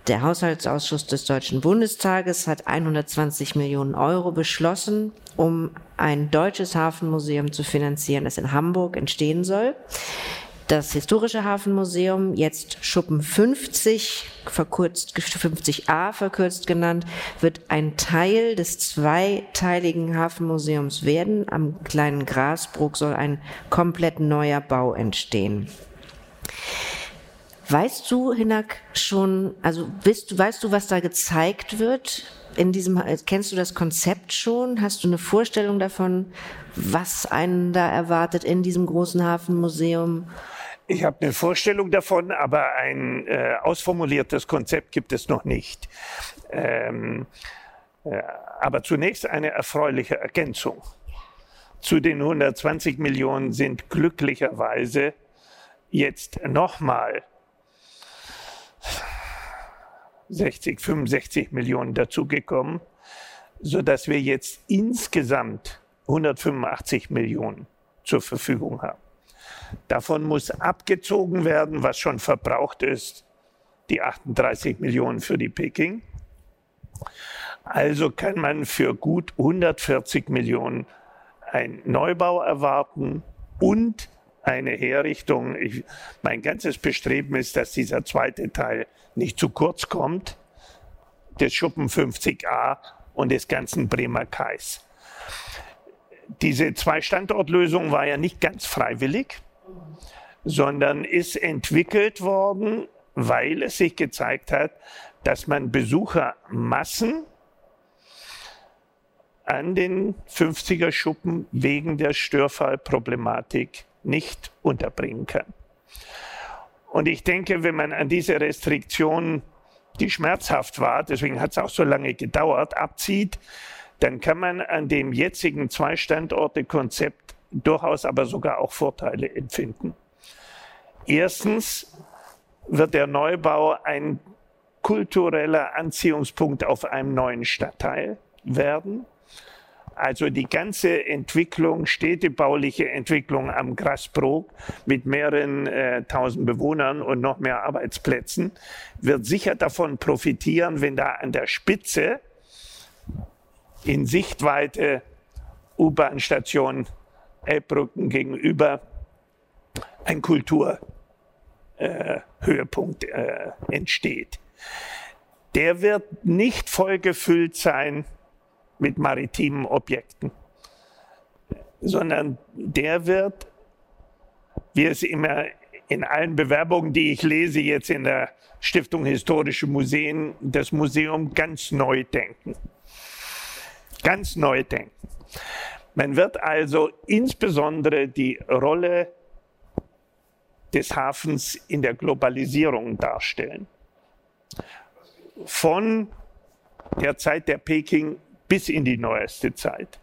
S2: Der Haushaltsausschuss des Deutschen Bundestages hat 120 Millionen Euro beschlossen, um ein deutsches Hafenmuseum zu finanzieren, das in Hamburg entstehen soll. Das Historische Hafenmuseum, jetzt Schuppen 50, verkürzt, 50a verkürzt genannt, wird ein Teil des zweiteiligen Hafenmuseums werden. Am kleinen Grasbruch soll ein komplett neuer Bau entstehen. Weißt du, Hinak, schon, also weißt du, weißt du, was da gezeigt wird? In diesem, kennst du das Konzept schon? Hast du eine Vorstellung davon, was einen da erwartet in diesem großen Hafenmuseum?
S5: Ich habe eine Vorstellung davon, aber ein äh, ausformuliertes Konzept gibt es noch nicht. Ähm, äh, aber zunächst eine erfreuliche Ergänzung. Zu den 120 Millionen sind glücklicherweise jetzt nochmal 60, 65 Millionen dazugekommen, sodass wir jetzt insgesamt 185 Millionen zur Verfügung haben. Davon muss abgezogen werden, was schon verbraucht ist, die 38 Millionen für die Peking. Also kann man für gut 140 Millionen einen Neubau erwarten und eine Herrichtung. Ich, mein ganzes Bestreben ist, dass dieser zweite Teil nicht zu kurz kommt, des Schuppen 50a und des ganzen Bremer Kais. Diese Zwei-Standort-Lösung war ja nicht ganz freiwillig sondern ist entwickelt worden, weil es sich gezeigt hat, dass man Besuchermassen an den 50er Schuppen wegen der Störfallproblematik nicht unterbringen kann. Und ich denke, wenn man an diese Restriktion, die schmerzhaft war, deswegen hat es auch so lange gedauert, abzieht, dann kann man an dem jetzigen Zwei-Standorte-Konzept durchaus aber sogar auch Vorteile empfinden. Erstens wird der Neubau ein kultureller Anziehungspunkt auf einem neuen Stadtteil werden. Also die ganze Entwicklung, städtebauliche Entwicklung am Grasbrook mit mehreren äh, tausend Bewohnern und noch mehr Arbeitsplätzen wird sicher davon profitieren, wenn da an der Spitze in Sichtweite U-Bahn-Station Elbbrücken gegenüber ein Kulturhöhepunkt äh, äh, entsteht. Der wird nicht vollgefüllt sein mit maritimen Objekten, sondern der wird, wie es immer in allen Bewerbungen, die ich lese, jetzt in der Stiftung Historische Museen, das Museum ganz neu denken. Ganz neu denken. Man wird also insbesondere die Rolle des Hafens in der Globalisierung darstellen. Von der Zeit der Peking bis in die neueste Zeit.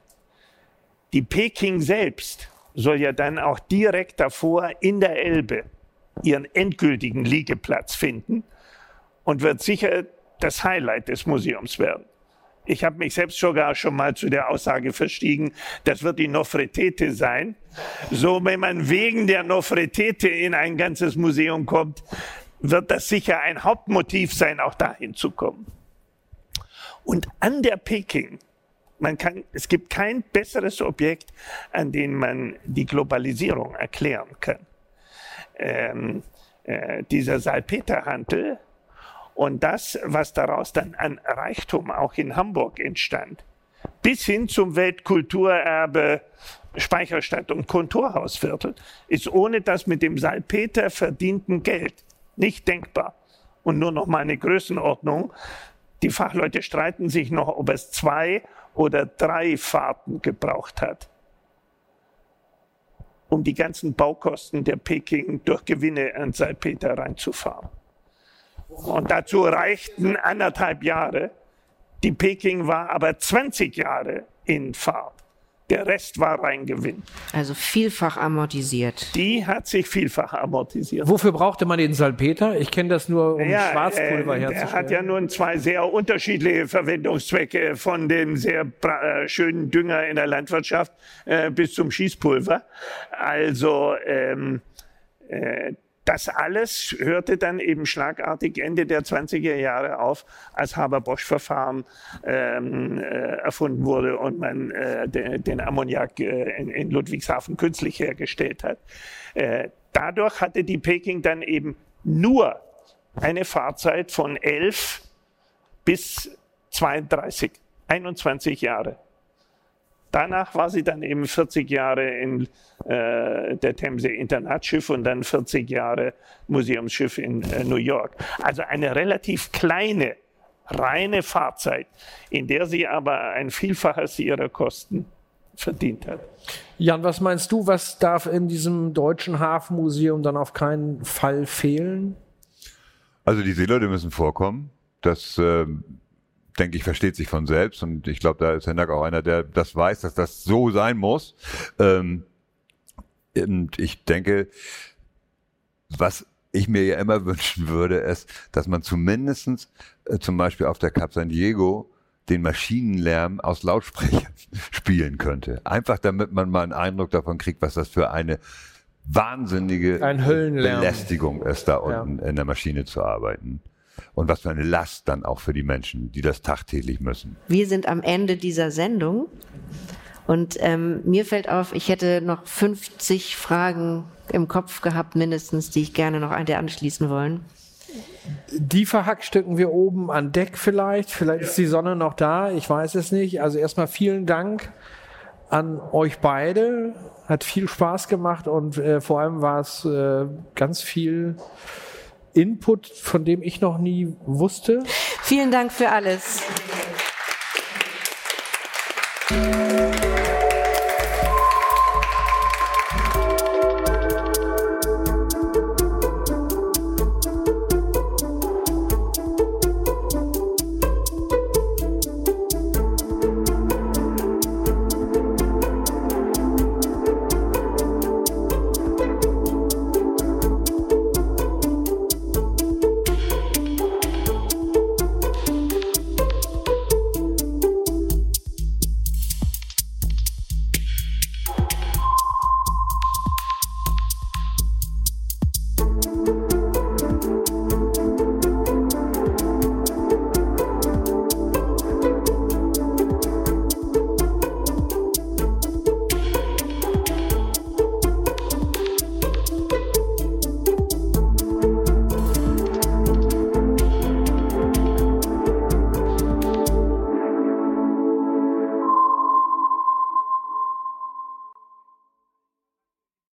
S5: Die Peking selbst soll ja dann auch direkt davor in der Elbe ihren endgültigen Liegeplatz finden und wird sicher das Highlight des Museums werden. Ich habe mich selbst sogar schon mal zu der Aussage verstiegen, das wird die Nofretete sein. So, wenn man wegen der Nofretete in ein ganzes Museum kommt, wird das sicher ein Hauptmotiv sein, auch dahin zu kommen. Und an der Peking, man kann, es gibt kein besseres Objekt, an dem man die Globalisierung erklären kann. Ähm, äh, dieser Salpeterhantel und das, was daraus dann an Reichtum auch in Hamburg entstand, bis hin zum Weltkulturerbe Speicherstadt und Kontorhausviertel, ist ohne das mit dem Salpeter verdienten Geld nicht denkbar. Und nur noch mal eine Größenordnung. Die Fachleute streiten sich noch, ob es zwei oder drei Fahrten gebraucht hat, um die ganzen Baukosten der Peking durch Gewinne an Salpeter reinzufahren. Und dazu reichten anderthalb Jahre. Die Peking war aber 20 Jahre in Fahrt. Der Rest war rein Gewinn.
S2: Also vielfach amortisiert.
S5: Die hat sich vielfach amortisiert.
S3: Wofür brauchte man den Salpeter? Ich kenne das nur, um ja, Schwarzpulver äh, herzustellen.
S5: Er hat ja nun zwei sehr unterschiedliche Verwendungszwecke, von dem sehr äh, schönen Dünger in der Landwirtschaft äh, bis zum Schießpulver. Also ähm, äh, das alles hörte dann eben schlagartig Ende der 20er Jahre auf, als Haber-Bosch-Verfahren ähm, äh, erfunden wurde und man äh, de, den Ammoniak äh, in, in, Ludwigshafen künstlich hergestellt hat. Äh, dadurch hatte die Peking dann eben nur eine Fahrzeit von 11 bis 32, 21 Jahre. Danach war sie dann eben 40 Jahre in äh, der Themse Internatschiff und dann 40 Jahre Museumsschiff in äh, New York. Also eine relativ kleine, reine Fahrzeit, in der sie aber ein Vielfaches ihrer Kosten verdient hat.
S3: Jan, was meinst du, was darf in diesem deutschen Hafenmuseum dann auf keinen Fall fehlen?
S4: Also die Seeleute müssen vorkommen. Das äh, denke ich, versteht sich von selbst. Und ich glaube, da ist Hendak auch einer, der das weiß, dass das so sein muss. Ähm, und ich denke, was ich mir ja immer wünschen würde, ist, dass man zumindestens äh, zum Beispiel auf der Cap San Diego den Maschinenlärm aus Lautsprechern spielen könnte. Einfach damit man mal einen Eindruck davon kriegt, was das für eine wahnsinnige
S3: Ein
S4: Belästigung ist, da unten ja. in der Maschine zu arbeiten und was für eine Last dann auch für die Menschen, die das tagtäglich müssen.
S2: Wir sind am Ende dieser Sendung und ähm, mir fällt auf, ich hätte noch 50 Fragen im Kopf gehabt, mindestens, die ich gerne noch an dir anschließen wollen.
S3: Die verhackstücken wir oben an Deck vielleicht. Vielleicht ist die Sonne noch da. Ich weiß es nicht. Also erstmal vielen Dank an euch beide. Hat viel Spaß gemacht und äh, vor allem war es äh, ganz viel Input, von dem ich noch nie wusste.
S2: Vielen Dank für alles.